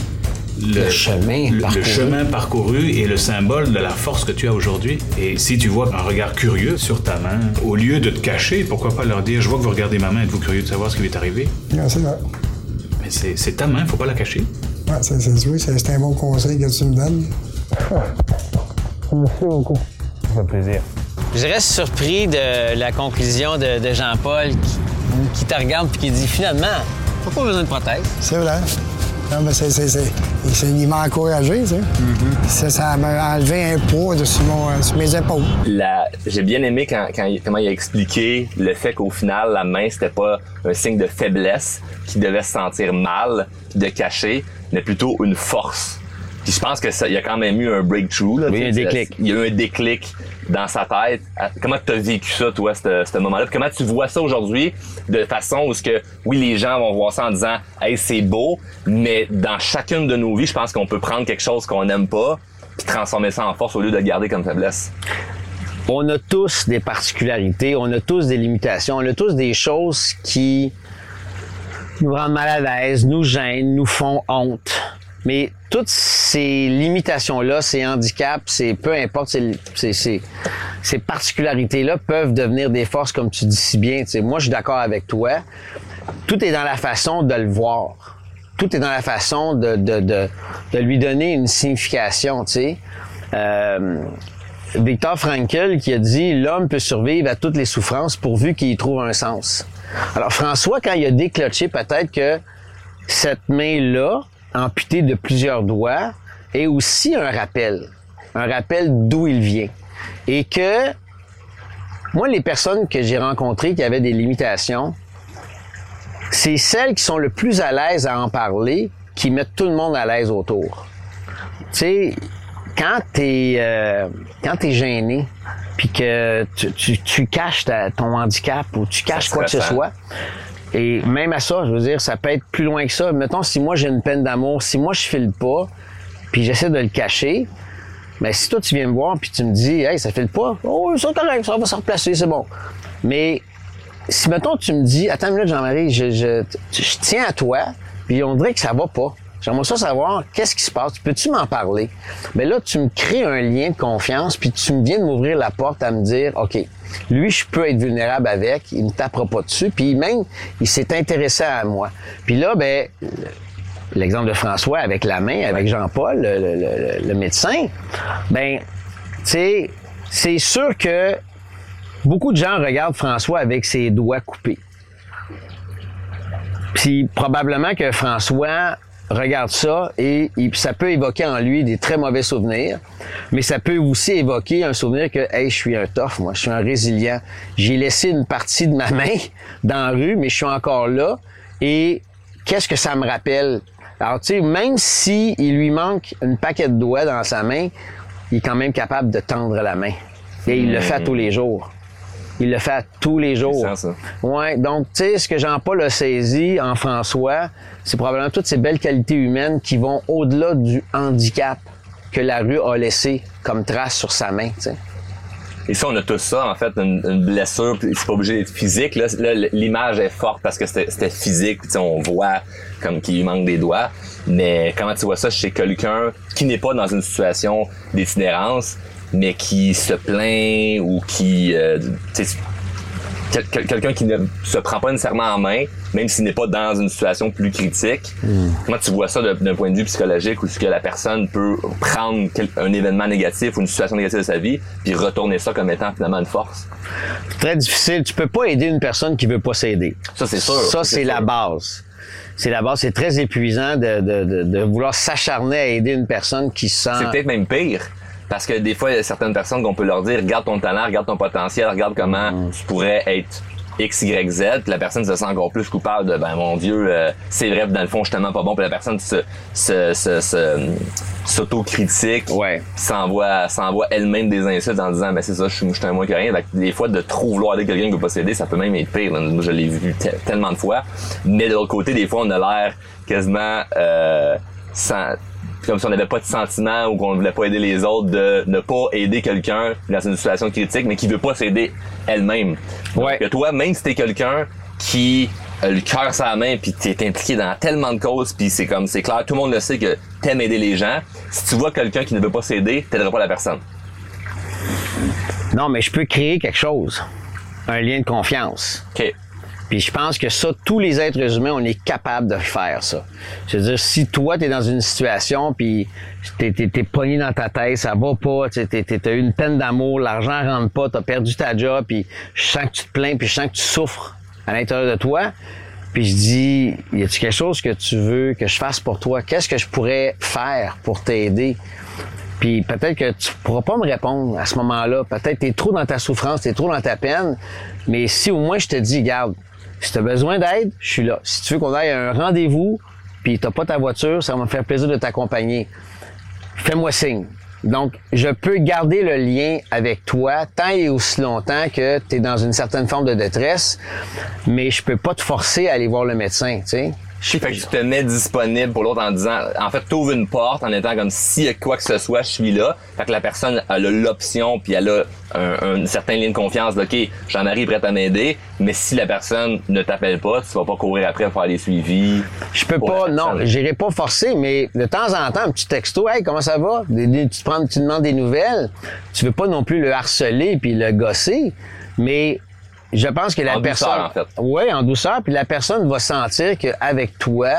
le, Le chemin le- chemin parcouru et le symbole de la force que tu as aujourd'hui. Et si tu vois un regard curieux sur ta main, au lieu de te cacher, pourquoi pas leur dire Je vois que vous regardez ma main, êtes-vous curieux de savoir ce qui m'est arrivé? Non, c'est vrai. Mais c'est c'est ta main, faut pas la cacher. Ouais, c'est, c'est, oui, c'est, c'est un bon conseil que tu me donnes. [laughs] Merci beaucoup. Ça fait plaisir. Je reste surpris de la conclusion de, de Jean-Paul qui, qui te regarde et qui dit finalement, t'as pas besoin de prothèse. C'est vrai. Non, mais c'est, c'est, c'est, c'est- il m'a encouragé, tu sais. ça, ça m'a enlevé un poids de sur, mon- euh, sur mes épaules. La- J'ai bien aimé quand, quand il- comment il a expliqué le fait qu'au final, la main, c'était pas un signe de faiblesse qui devait se sentir mal, de cacher, mais plutôt une force. Puis je pense que ça, il y a quand même eu un breakthrough. Là, Oui, un déclic. Il y a eu un déclic dans sa tête. À- Comment tu as vécu ça, toi, ce moment-là? Comment tu vois ça aujourd'hui de façon où ce que, oui, les gens vont voir ça en disant, hey, c'est beau, mais dans chacune de nos vies, je pense qu'on peut prendre quelque chose qu'on n'aime pas puis transformer ça en force au lieu de le garder comme faiblesse. on a tous des particularités, on a tous des limitations, on a tous des choses qui nous rendent mal à l'aise, nous gênent, nous font honte. Mais toutes ces limitations-là, ces handicaps, ces peu importe, ces, ces, ces- particularités-là peuvent devenir des forces, comme tu dis si bien. Tu sais, moi, je suis d'accord avec toi. Tout est dans la façon de le voir. tout est dans la façon de, de, de, de lui donner une signification. Euh, Victor Frankl qui a dit l'homme peut survivre à toutes les souffrances pourvu qu'il y trouve un sens. Alors François, quand il a déclenché peut-être que cette main-là, amputée de plusieurs doigts, est aussi un rappel. Un rappel d'où il vient. Et que moi, les personnes que j'ai rencontrées qui avaient des limitations, c'est celles qui sont le plus à l'aise à en parler, qui mettent tout le monde à l'aise autour. Tu sais, quand t'es euh, quand t'es gêné, puis que tu, tu, tu caches ta- ton handicap ou tu caches quoi que ce soit, et même à ça, je veux dire, ça peut être plus loin que ça. Mettons, si moi j'ai une peine d'amour, si moi je file pas, puis j'essaie de le cacher, mais si toi tu viens me voir puis tu me dis, hey, ça file pas, oh, c'est correct, ça va se replacer, c'est bon. Mais si mettons tu me dis, attends une minute Jean-Marie, je, je, je tiens à toi, puis on dirait que ça va pas. J'aimerais ça savoir qu'est-ce qui se passe? Peux-tu m'en parler? Mais là, tu me crées un lien de confiance, puis tu viens de m'ouvrir la porte à me dire, OK, lui, je peux être vulnérable avec, il me tapera pas dessus, puis même, il s'est intéressé à moi. Puis là, ben, l'exemple de François avec la main, avec Jean-Paul, le, le- le- le médecin, ben, tu sais, c'est sûr que beaucoup de gens regardent François avec ses doigts coupés. Puis probablement que François regarde ça et, ça peut évoquer en lui des très mauvais souvenirs, mais ça peut aussi évoquer un souvenir que hey, je suis un tough, moi, je suis un résilient. J'ai laissé une partie de ma [laughs] main dans la rue, mais je suis encore là et qu'est-ce que ça me rappelle? Alors tu sais, même si il lui manque une paquet de doigts dans sa main, il est quand même capable de tendre la main. Et il le fait à tous les jours. Il le fait à tous les jours. Puissant, ça. Ouais, donc tu sais ce que Jean-Paul a saisi en François, c'est probablement toutes ces belles qualités humaines qui vont au-delà du handicap que la rue a laissé comme trace sur sa main, tu sais. Et ça, on a tous ça, en fait, une, une blessure, c'est pas obligé d'être physique. Là, l'image est forte parce que c'était physique, puis on voit comme qu'il manque des doigts. Mais comment tu vois ça chez quelqu'un qui n'est pas dans une situation d'itinérance, mais qui se plaint ou qui... euh, tu sais, quel- quel- quelqu'un qui ne se prend pas nécessairement en main, même s'il n'est pas dans une situation plus critique. Comment tu vois ça d'un point de vue psychologique où ce que la personne peut prendre quel- un événement négatif ou une situation négative de sa vie puis retourner ça comme étant finalement une force? C'est très difficile. Tu peux pas aider une personne qui veut pas s'aider. Ça, c'est sûr. Ça, c'est la base. C'est la base. C'est très épuisant de, de, de, de vouloir s'acharner à aider une personne qui se C'est sent... peut-être même pire. Parce que des fois, il y a certaines personnes qu'on peut leur dire, regarde ton talent, regarde ton potentiel, regarde comment Mm. tu pourrais être X, Y, Z, la personne se sent encore plus coupable de, ben mon Dieu, euh, c'est vrai, dans le fond, je suis tellement pas bon, puis la personne se, se, se, se- s'autocritique, Ouais. s'envoie, s'envoie elle-même des insultes en disant, ben c'est ça, je suis, je suis un moins que rien. Fait que des fois, de trop vouloir aider quelqu'un qui veut pas s'aider, ça peut même être pire. là. Moi, je l'ai vu te- tellement de fois. Mais de l'autre côté, des fois, on a l'air quasiment, euh, sans, comme si on n'avait pas de sentiment ou qu'on ne voulait pas aider les autres, de ne pas aider quelqu'un dans une situation critique, mais qui veut pas s'aider elle-même. Ouais. Que toi, même si t'es quelqu'un qui a le cœur sur la main puis t'es impliqué dans tellement de causes puis c'est comme c'est clair tout le monde le sait que t'aimes aider les gens si tu vois quelqu'un qui ne veut pas s'aider t'aideras pas la personne Non, mais je peux créer quelque chose. Un lien de confiance. ok Puis je pense que ça, tous les êtres humains, on est capable de faire ça. Je veux dire, si toi, tu es dans une situation, puis t'es, t'es, t'es pogné dans ta tête, ça va pas, t'as eu une peine d'amour, l'argent rentre pas, t'as perdu ta job, puis je sens que tu te plains, puis je sens que tu souffres à l'intérieur de toi. Puis je dis, y a-tu quelque chose que tu veux que je fasse pour toi? Qu'est-ce que je pourrais faire pour t'aider? Puis peut-être que tu pourras pas me répondre à ce moment-là. Peut-être que tu es trop dans ta souffrance, tu es trop dans ta peine. Mais si au moins je te dis, garde, si tu as besoin d'aide, je suis là. Si tu veux qu'on aille à un rendez-vous, puis tu pas ta voiture, ça va me faire plaisir de t'accompagner. Fais-moi signe. Donc, je peux garder le lien avec toi tant et aussi longtemps que tu es dans une certaine forme de détresse, mais je peux pas te forcer à aller voir le médecin, tu sais. Je fait que tu te mets disponible pour l'autre en disant en fait t'ouvres une porte en étant comme s'il y a quoi que ce soit je suis là fait que la personne elle a l'option puis elle a un, un certain lien de confiance de, ok Jean-Marie est prête à m'aider mais si la personne ne t'appelle pas tu vas pas courir après faire des suivis Je peux pas, non, j'irai pas forcer, mais de temps en temps, un petit texto, hey, comment ça va? Tu te prends, tu demandes des nouvelles. Tu veux pas non plus le harceler puis le gosser, mais je pense que la En personne, douceur, en fait. ouais, en douceur, puis la personne va sentir qu'avec toi,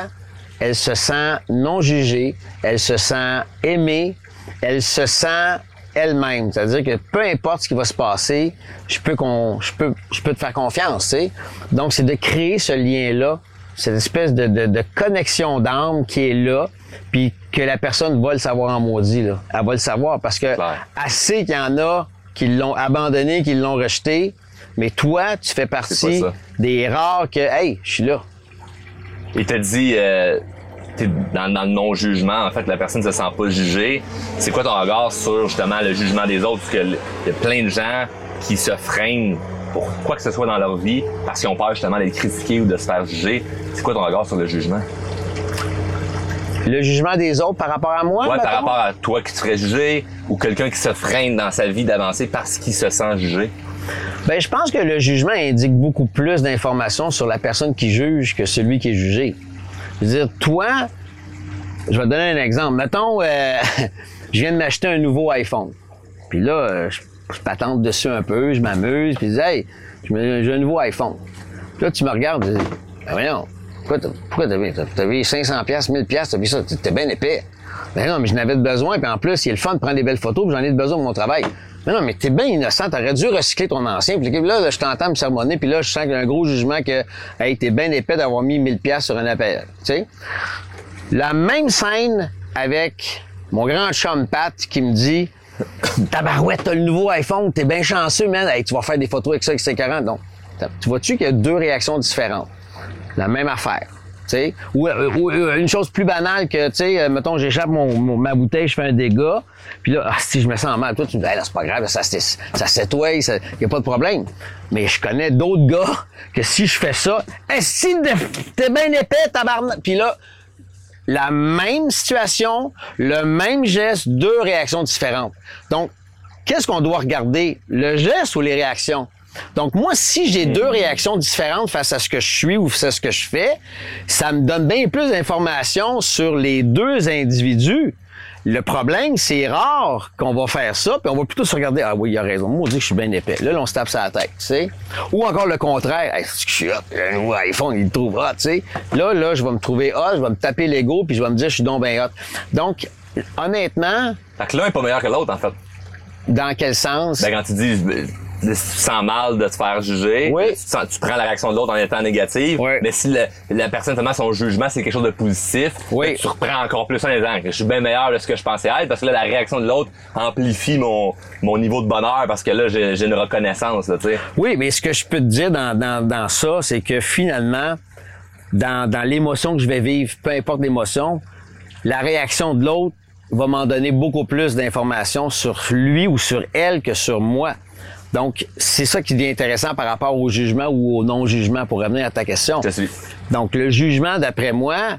elle se sent non jugée, elle se sent aimée, elle se sent elle-même. C'est-à-dire que peu importe ce qui va se passer, je peux qu'on, je peux, je peux te faire confiance, tu sais. Donc, c'est de créer ce lien-là, cette espèce de, de, de connexion d'âme qui est là, puis que la personne va le savoir en maudit, là. Elle va le savoir parce que Clair. assez qu'il y en a qui l'ont abandonné, qui l'ont rejeté, mais toi, tu fais partie des rares que, hey, je suis là. Il te dit, euh, t'es dans, dans le non-jugement, en fait, la personne ne se sent pas jugée. C'est quoi ton regard sur justement le jugement des autres? Parce que l- il y a plein de gens qui se freinent pour quoi que ce soit dans leur vie parce qu'ils ont peur justement d'être critiqués ou de se faire juger. C'est quoi ton regard sur le jugement? Le jugement des autres par rapport à moi, Ouais, par rapport à toi qui te ferais juger ou quelqu'un qui se freine dans sa vie d'avancer parce qu'il se sent jugé. Ben, je pense que le jugement indique beaucoup plus d'informations sur la personne qui juge que celui qui est jugé. Je veux dire, toi, je vais te donner un exemple. Mettons, euh, [laughs] je viens de m'acheter un nouveau iPhone. Puis là, euh, je, patente dessus un peu, je m'amuse, puis je dis, hey, j'ai un nouveau iPhone. Puis là, tu me regardes, tu dis, ben voyons, pourquoi t'as, pourquoi t'as, mis 500 pièces, 1000 pièces, t'as mis ça, t'es bien épais. Ben non, mais je n'avais de besoin, puis en plus, il est le fun de prendre des belles photos, puis j'en ai besoin pour mon travail. Mais non, mais t'es bien innocent, t'aurais dû recycler ton ancien. Puis là, je t'entends me sermonner, puis là, je sens qu'il y a un gros jugement que, hey, t'es bien épais d'avoir mis 1000 pièces sur un appel, tu. La même scène avec mon grand chum Pat qui me dit Tabarouette, t'as le nouveau iPhone, t'es bien chanceux, man. Hey, tu vas faire des photos avec ça, avec c'est 40. Donc, tu vois-tu qu'il y a deux réactions différentes? La même affaire. Ou, une chose plus banale que, tu sais, euh, mettons, j'échappe mon, ma bouteille, je fais un dégât, puis là, ah, si je me sens mal, toi, tu me dis, Hey, c'est pas grave, ça, ça s'étoile, il n'y a pas de problème. Mais je connais d'autres gars que si je fais ça, hey, si t'es bien épais, tabarnak, puis là, la même situation, le même geste, deux réactions différentes. Donc, qu'est-ce qu'on doit regarder? Le geste ou les réactions? Donc, moi, si j'ai deux réactions différentes face à ce que je suis ou face à ce que je fais, ça me donne bien plus d'informations sur les deux individus. Le problème, c'est rare qu'on va faire ça, puis on va plutôt se regarder, ah oui, il a raison, moi, on dit que je suis bien épais. Là, là, on se tape sur la tête, tu sais. Ou encore le contraire, hey, c'est que je suis hot, le nouveau iPhone, il le trouve hot, tu sais. Là, là, je vais me trouver hot, je vais me taper l'ego, puis je vais me dire, je suis donc bien hot. Donc, honnêtement, Fait que l'un est pas meilleur que l'autre, en fait. dans quel sens? Ben, quand tu dis, si tu sens mal de te faire juger, Oui. tu, sens- tu prends la réaction de l'autre en étant négative. Oui. Mais si le- la personne, tellement son jugement, c'est quelque chose de positif, Oui. tu reprends encore plus en disant je suis bien meilleur de ce que je pensais être, parce que là, la réaction de l'autre amplifie mon, mon niveau de bonheur, parce que là, j'ai une reconnaissance, là, tu sais. Oui, mais ce que je peux te dire dans, dans, dans ça, c'est que finalement, dans, dans l'émotion que je vais vivre, peu importe l'émotion, la réaction de l'autre va m'en donner beaucoup plus d'informations sur lui ou sur elle que sur moi. Donc, c'est ça qui devient intéressant par rapport au jugement ou au non-jugement, pour revenir à ta question. Je suis. Donc, le jugement, d'après moi,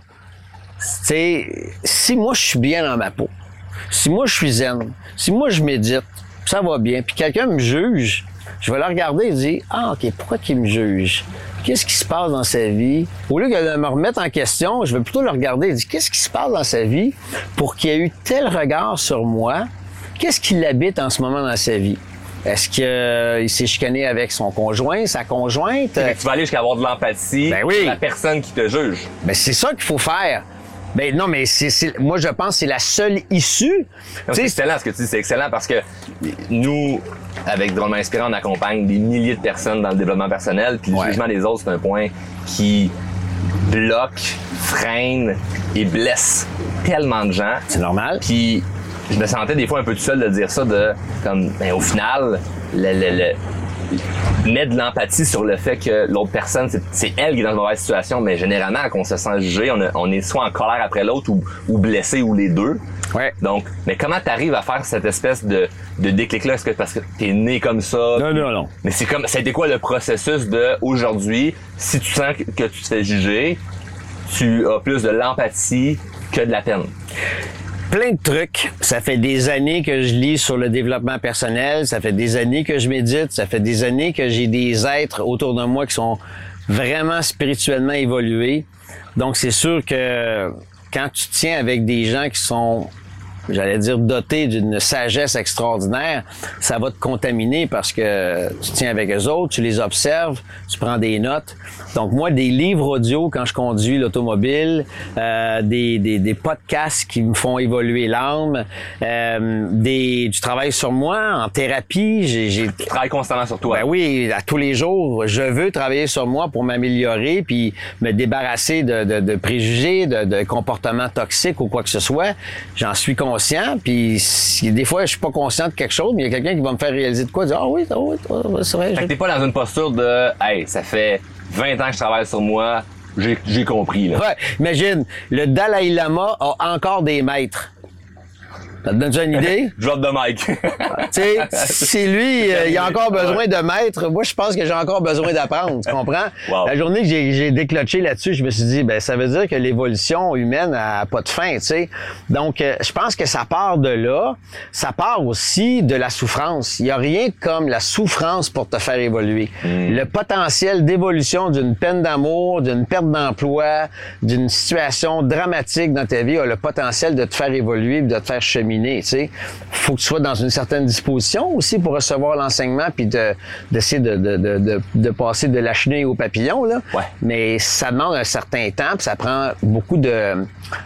c'est si moi je suis bien dans ma peau, si moi je suis zen, si moi je médite, ça va bien, puis quelqu'un me juge, je vais le regarder et dire Ah, OK, pourquoi qu'il me juge? Qu'est-ce qui se passe dans sa vie? Au lieu de me remettre en question, je vais plutôt le regarder et dire Qu'est-ce qui se passe dans sa vie pour qu'il y ait eu tel regard sur moi? Qu'est-ce qui l'habite en ce moment dans sa vie? Est-ce qu'il s'est chicané avec son conjoint, sa conjointe? Tu vas aller jusqu'à avoir de l'empathie Ben oui. pour la personne qui te juge. Ben, c'est ça qu'il faut faire. Ben non, mais c'est, moi je pense que c'est la seule issue. C'est excellent ce que tu dis, c'est excellent parce que nous, avec Drôlement Inspirant, on accompagne des milliers de personnes dans le développement personnel, puis le jugement des autres, c'est un point qui bloque, freine et blesse tellement de gens. c'est normal. Puis je me sentais des fois un peu tout seul de dire ça, de comme, ben, au final, le, le, le- mettre de l'empathie sur le fait que l'autre personne, c'est- elle qui est dans une mauvaise situation, mais généralement, quand on se sent jugé, on, a- on est soit en colère après l'autre ou, ou blessé ou les deux. Ouais. Donc, mais comment t'arrives à faire cette espèce de, de déclic-là? Est-ce que parce que t'es né comme ça? Non, non, non. Mais c'est comme, ça a été quoi le processus de aujourd'hui, si tu sens que, que tu te fais juger, tu as plus de l'empathie que de la peine? Plein de trucs. Ça fait des années que je lis sur le développement personnel. Ça fait des années que je médite. Ça fait des années que j'ai des êtres autour de moi qui sont vraiment spirituellement évolués. Donc, c'est sûr que quand tu tiens avec des gens qui sont j'allais dire doté d'une sagesse extraordinaire, ça va te contaminer parce que tu tiens avec eux autres, tu les observes, tu prends des notes. Donc moi, des livres audio quand je conduis l'automobile, euh, des, des, des, podcasts qui me font évoluer l'âme, euh, des, du travail sur moi en thérapie. J'ai, tu travailles constamment sur toi. Ben oui, à tous les jours, je veux travailler sur moi pour m'améliorer puis me débarrasser de, de, de préjugés, de, de comportements toxiques ou quoi que ce soit. J'en suis conscient. Puis des fois, je suis pas conscient de quelque chose, mais il y a quelqu'un qui va me faire réaliser de quoi, dire ah oui, ah oui, c'est vrai. Fait que t'es pas dans une posture de hey, ça fait 20 ans que je travaille sur moi, j'ai, compris là. Ouais, imagine, le Dalai Lama a encore des maîtres. Ça te donne une idée? Drop de mic. tu sais, si lui, euh, il a encore besoin de maître, moi, je pense que j'ai encore besoin d'apprendre. Tu comprends? Wow. La journée que j'ai, décloché là-dessus, je me suis dit, ben, ça veut dire que l'évolution humaine a pas de fin, tu sais. Donc, euh, je pense que ça part de là. Ça part aussi de la souffrance. Il y a rien comme la souffrance pour te faire évoluer. Le potentiel d'évolution d'une peine d'amour, d'une perte d'emploi, d'une situation dramatique dans ta vie a le potentiel de te faire évoluer, de te faire cheminer tu sais. Faut que tu sois dans une certaine disposition aussi pour recevoir l'enseignement puis de, d'essayer de, de, de, de, passer de la chenille au papillon, là. Ouais. Mais ça demande un certain temps puis ça prend beaucoup de,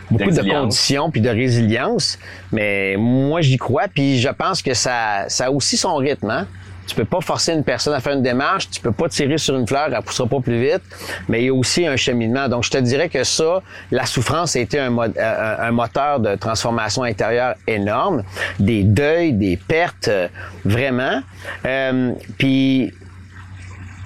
beaucoup de conditions puis de résilience. Mais moi, j'y crois puis je pense que ça, ça a aussi son rythme, hein. Tu peux pas forcer une personne à faire une démarche, tu peux pas tirer sur une fleur, elle poussera pas plus vite, mais il y a aussi un cheminement. Donc, je te dirais que ça, la souffrance a été un, euh, moteur de transformation intérieure énorme, des deuils, des pertes, euh, vraiment. Euh, puis,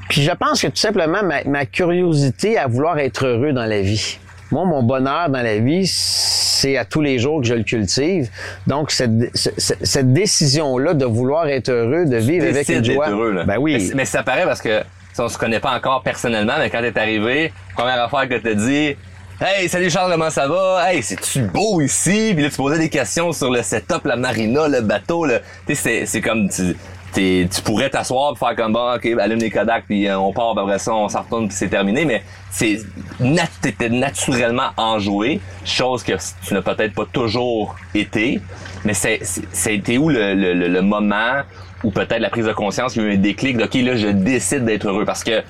puis je pense que tout simplement ma curiosité à vouloir être heureux dans la vie. Moi, mon bonheur dans la vie, c'est à tous les jours que je le cultive. Donc, cette, cette, cette décision-là de vouloir être heureux, de vivre avec une d'être joie. heureux, là. Ben oui. Mais, mais ça paraît parce que ça, on se connaît pas encore personnellement, mais quand t'es arrivé, première affaire que t'as dit, Hey, salut Charles, comment ça va? Hey, c'est-tu beau ici? Puis là, tu posais des questions sur le setup, la marina, le bateau, là. Tu sais, c'est- c'est comme, tu, tu pourrais t'asseoir faire comme, bon, ok, allume les Kodak, puis euh, on part, après ça, on s'en retourne, puis c'est terminé. Mais c'est, nat t'étais naturellement enjoué, chose que tu n'as peut-être pas toujours été. Mais c'est, c'est- ça a été où le, le, le- le moment où peut-être la prise de conscience, il y a eu un déclic de, ok, là, je décide d'être heureux parce que,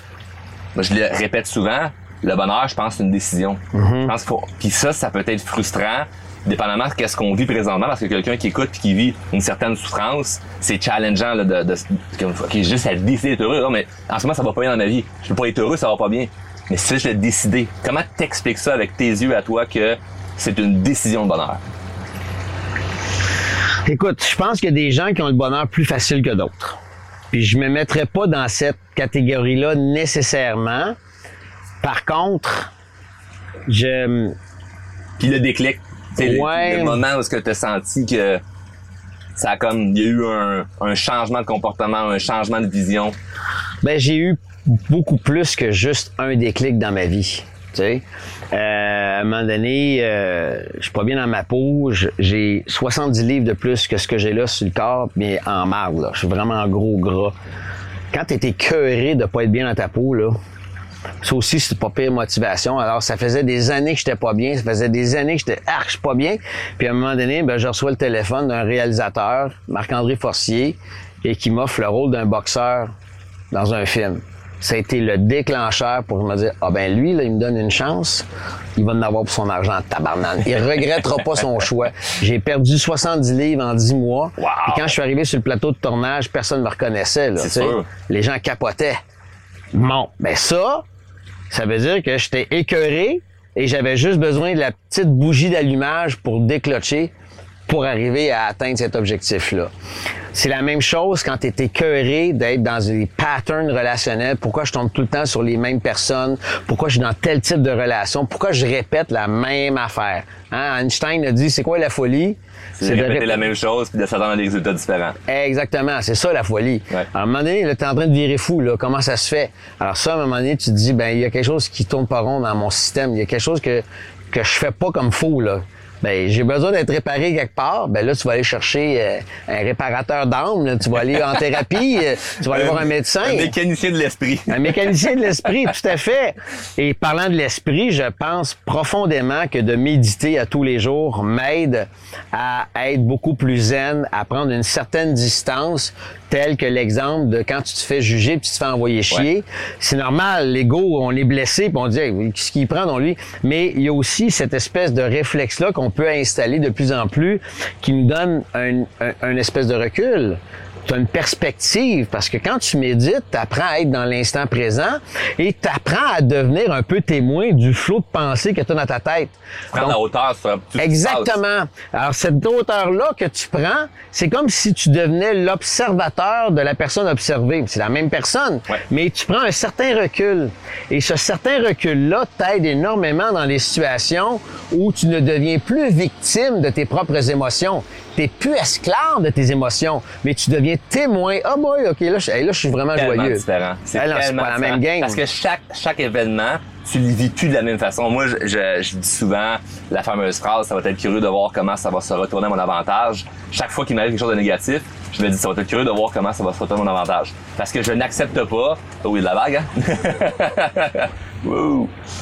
moi, je le répète souvent, le bonheur, je pense, c'est une décision. Je pense qu'il faut. Puis ça, ça peut être frustrant, dépendamment de qu'est-ce qu'on vit présentement, parce que quelqu'un qui écoute puis qui vit une certaine souffrance, c'est challengeant là, de, de, juste à décider d'être heureux. Non, mais en ce moment, ça va pas bien dans ma vie. Je peux pas être heureux, ça va pas bien. Mais si je l'ai décidé, comment t'expliques ça avec tes yeux à toi que c'est une décision de bonheur? Écoute, je pense qu'il y a des gens qui ont le bonheur plus facile que d'autres. Puis je me mettrais pas dans cette catégorie-là nécessairement. Par contre, je, Puis le déclic, c'est le- Ouais. le, moment où est-ce que tu as senti que ça a comme, il y a eu un, un changement de comportement, un changement de vision? Ben, j'ai eu beaucoup plus que juste un déclic dans ma vie. Tu sais, Euh, à un moment donné, euh, je suis pas bien dans ma peau. J'ai 70 livres de plus que ce que j'ai là sur le corps, mais en marde. Là. Je suis vraiment en gros gras. Quand t'es écœuré de pas être bien dans ta peau, là, ça aussi, c'est pas pire motivation. Alors, ça faisait des années que j'étais pas bien. Ça faisait des années que j'étais archi pas bien. Puis à un moment donné, ben, je reçois le téléphone d'un réalisateur, Marc-André Forcier, et qui m'offre le rôle d'un boxeur dans un film. Ça a été le déclencheur pour me dire, ah ben lui, là, il me donne une chance, il va en avoir pour son argent, tabarnane. Il regrettera pas son [laughs] choix. J'ai perdu 70 livres en 10 mois. Wow. Et quand je suis arrivé sur le plateau de tournage, personne ne me reconnaissait. Là. Les gens capotaient. Bon, ben ça, ça veut dire que j'étais écœuré et j'avais juste besoin de la petite bougie d'allumage pour déclocher pour arriver à atteindre cet objectif-là. C'est la même chose quand tu es écœuré d'être dans des patterns relationnels. Pourquoi je tombe tout le temps sur les mêmes personnes? Pourquoi je suis dans tel type de relation? Pourquoi je répète la même affaire? Hein? Einstein a dit, c'est quoi la folie? C'est de répéter la même chose puis de s'attendre à des résultats différents. Exactement, c'est ça la folie. Ouais. À un moment donné, là, t'es en train de virer fou, là. Comment ça se fait? Alors ça, à un moment donné, tu te dis, ben, il y a quelque chose qui tourne pas rond dans mon système. Il y a quelque chose que, que je fais pas comme faux, là. Ben, j'ai besoin d'être réparé quelque part. Ben là, tu vas aller chercher euh, un réparateur d'âme. là. Tu vas aller en thérapie. euh, tu vas aller voir un médecin. Un mécanicien de l'esprit. Un mécanicien de l'esprit, tout à fait. Et parlant de l'esprit, je pense profondément que de méditer à tous les jours m'aide à être beaucoup plus zen, à prendre une certaine distance, tel que l'exemple de quand tu te fais juger puis tu te fais envoyer chier. C'est normal, l'ego, on est blessé puis on dit hey, qu'est-ce qu'il prend dans lui? Mais il y a aussi cette espèce de réflexe-là qu'on peut installer de plus en plus qui nous donne un espèce de recul tu as une perspective parce que quand tu médites, tu apprends à être dans l'instant présent et tu apprends à devenir un peu témoin du flot de pensée que tu as dans ta tête. Prendre Donc, la hauteur sur tout. Exactement. Alors, cette hauteur-là que tu prends, c'est comme si tu devenais l'observateur de la personne observée. C'est la même personne, Ouais. mais tu prends un certain recul. Et ce certain recul-là t'aide énormément dans les situations où tu ne deviens plus victime de tes propres émotions. Tu plus esclave de tes émotions, mais tu deviens témoin. Ah boy, OK, là, je, là, je suis vraiment tellement joyeux. différent. C'est tellement pas la différent. même game. Parce que chaque, chaque événement, tu le vis plus de la même façon. Moi, je, je, je dis souvent la fameuse phrase, ça va être curieux de voir comment ça va se retourner à mon avantage. Chaque fois qu'il m'arrive quelque chose de négatif, je me dis, ça va être curieux de voir comment ça va se retourner à mon avantage. Parce que je n'accepte pas. Oh oui, de la vague, hein? [laughs]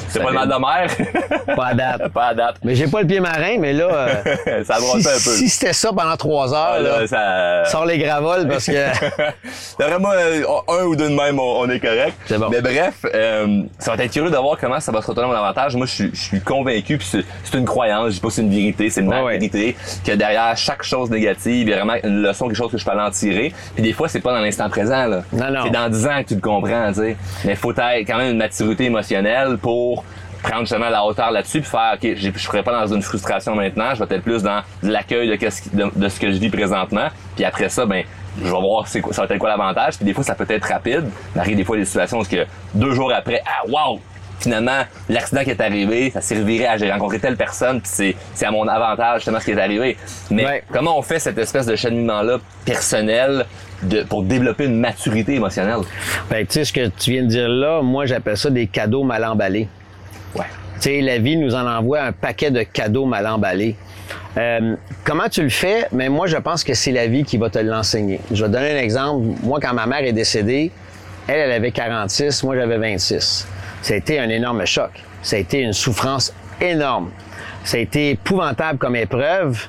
C'est pas le mal de mer? [laughs] Pas à date. pas à date. Mais j'ai pas le pied marin, mais là, euh, [laughs] ça si, un peu. si c'était ça pendant trois heures, Ah, là, là, ça... sors les gravoles parce que... [laughs] Moi, euh, un ou deux de même, on, est correct. C'est bon. Mais bref, euh, ça va être curieux de voir comment ça va se retourner à mon avantage. Moi, je suis, je suis convaincu, puis c'est, une croyance, je dis pas que c'est une vérité, c'est une Ouais, ouais. vérité, que derrière chaque chose négative, il y a vraiment une leçon, quelque chose que je peux aller en tirer. Puis des fois, c'est pas dans l'instant présent, là. Non, non. C'est dans 10 ans que tu le comprends, tu sais. Mais faut avoir quand même une maturité émotionnelle pour prendre justement la hauteur là-dessus puis faire ok je serai pas dans une frustration maintenant je vais être plus dans l'accueil de, de, de ce que je vis présentement puis après ça ben je vais voir c'est ça va être quoi l'avantage puis des fois ça peut être rapide. Il arrive des fois des situations où que deux jours après ah wow! Finalement l'accident qui est arrivé ça servirait à j'ai rencontré telle personne puis c'est c'est à mon avantage justement ce qui est arrivé. Mais Ouais. comment on fait cette espèce de cheminement là personnel de, pour développer une maturité émotionnelle Ben, tu sais, ce que tu viens de dire là, moi, j'appelle ça des cadeaux mal emballés. ouais Tu sais, la vie nous en envoie un paquet de cadeaux mal emballés. Euh, comment tu le fais? Mais moi, je pense que c'est la vie qui va te l'enseigner. Je vais te donner un exemple. Moi, quand ma mère est décédée, elle, elle avait 46, moi, j'avais 26. Ça a été un énorme choc. Ça a été une souffrance énorme. Ça a été épouvantable comme épreuve.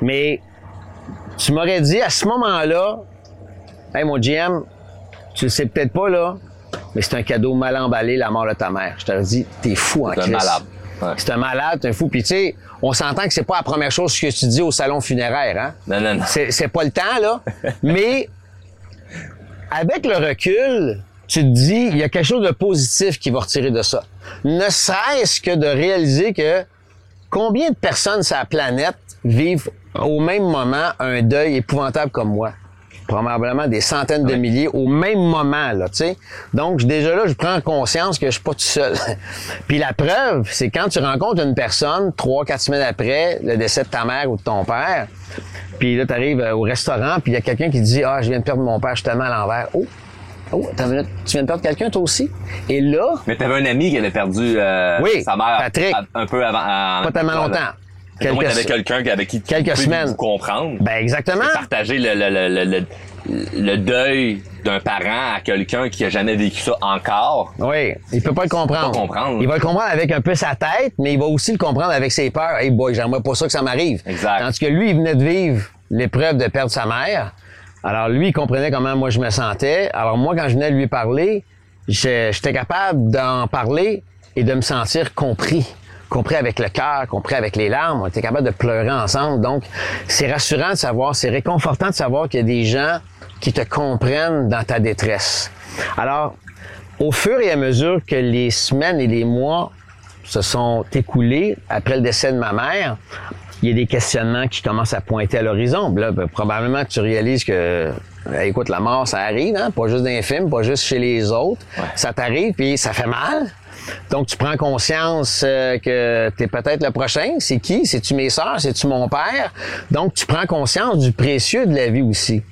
Mais tu m'aurais dit à ce moment-là, Hey, mon GM, tu le sais peut-être pas, là, mais c'est un cadeau mal emballé, la mort de ta mère. Je t'aurais dit, t'es fou en C'est un Christ. malade. Ouais. C'est un malade, t'es un fou. Puis tu sais, on s'entend que c'est pas la première chose que tu dis au salon funéraire, hein? non non non C'est, c'est pas le temps, là. [laughs] Mais avec le recul, tu te dis, il y a quelque chose de positif qui va retirer de ça. Ne serait-ce que de réaliser que combien de personnes sur la planète vivent au même moment un deuil épouvantable comme moi? Probablement des centaines de milliers au même moment, là, tu sais. Donc, déjà là, je prends conscience que je suis pas tout seul. [laughs] Puis la preuve, c'est quand tu rencontres une personne, trois, quatre semaines après le décès de ta mère ou de ton père, puis là, tu arrives au restaurant, puis il y a quelqu'un qui dit Ah, je viens de perdre mon père, je suis tellement à l'envers. Oh, oh, une tu viens de perdre quelqu'un, toi aussi? Et là, Mais t'avais un ami qui avait perdu euh, Oui, sa mère Patrick. un peu avant. à- pas tellement longtemps. Quelques- t'avais quelqu'un avec qui tu quelques semaines. vous comprendre? Ben, exactement. Partager le, le, le, le, deuil d'un parent à quelqu'un qui a jamais vécu ça encore. Oui, il peut pas le comprendre. Pas comprendre. Il va le comprendre avec un peu sa tête, mais il va aussi le comprendre avec ses peurs. Hey boy, j'aimerais pas ça que ça m'arrive. Exact. Tandis que lui, il venait de vivre l'épreuve de perdre sa mère. Alors lui, il comprenait comment moi je me sentais. Alors moi, quand je venais lui parler, j'étais capable d'en parler et de me sentir compris. Compris avec le cœur, compris avec les larmes. On était capable de pleurer ensemble. Donc, c'est rassurant de savoir, c'est réconfortant de savoir qu'il y a des gens qui te comprennent dans ta détresse. Alors, au fur et à mesure que les semaines et les mois se sont écoulés après le décès de ma mère, il y a des questionnements qui commencent à pointer à l'horizon. Là, ben, probablement que tu réalises que, euh, écoute, la mort, ça arrive, hein? pas juste dans les films, pas juste chez les autres. Ça t'arrive, puis ça fait mal. Donc, tu prends conscience euh, que tu es peut-être le prochain. C'est qui? C'est-tu mes sœurs? C'est-tu mon père? Donc, tu prends conscience du précieux de la vie aussi.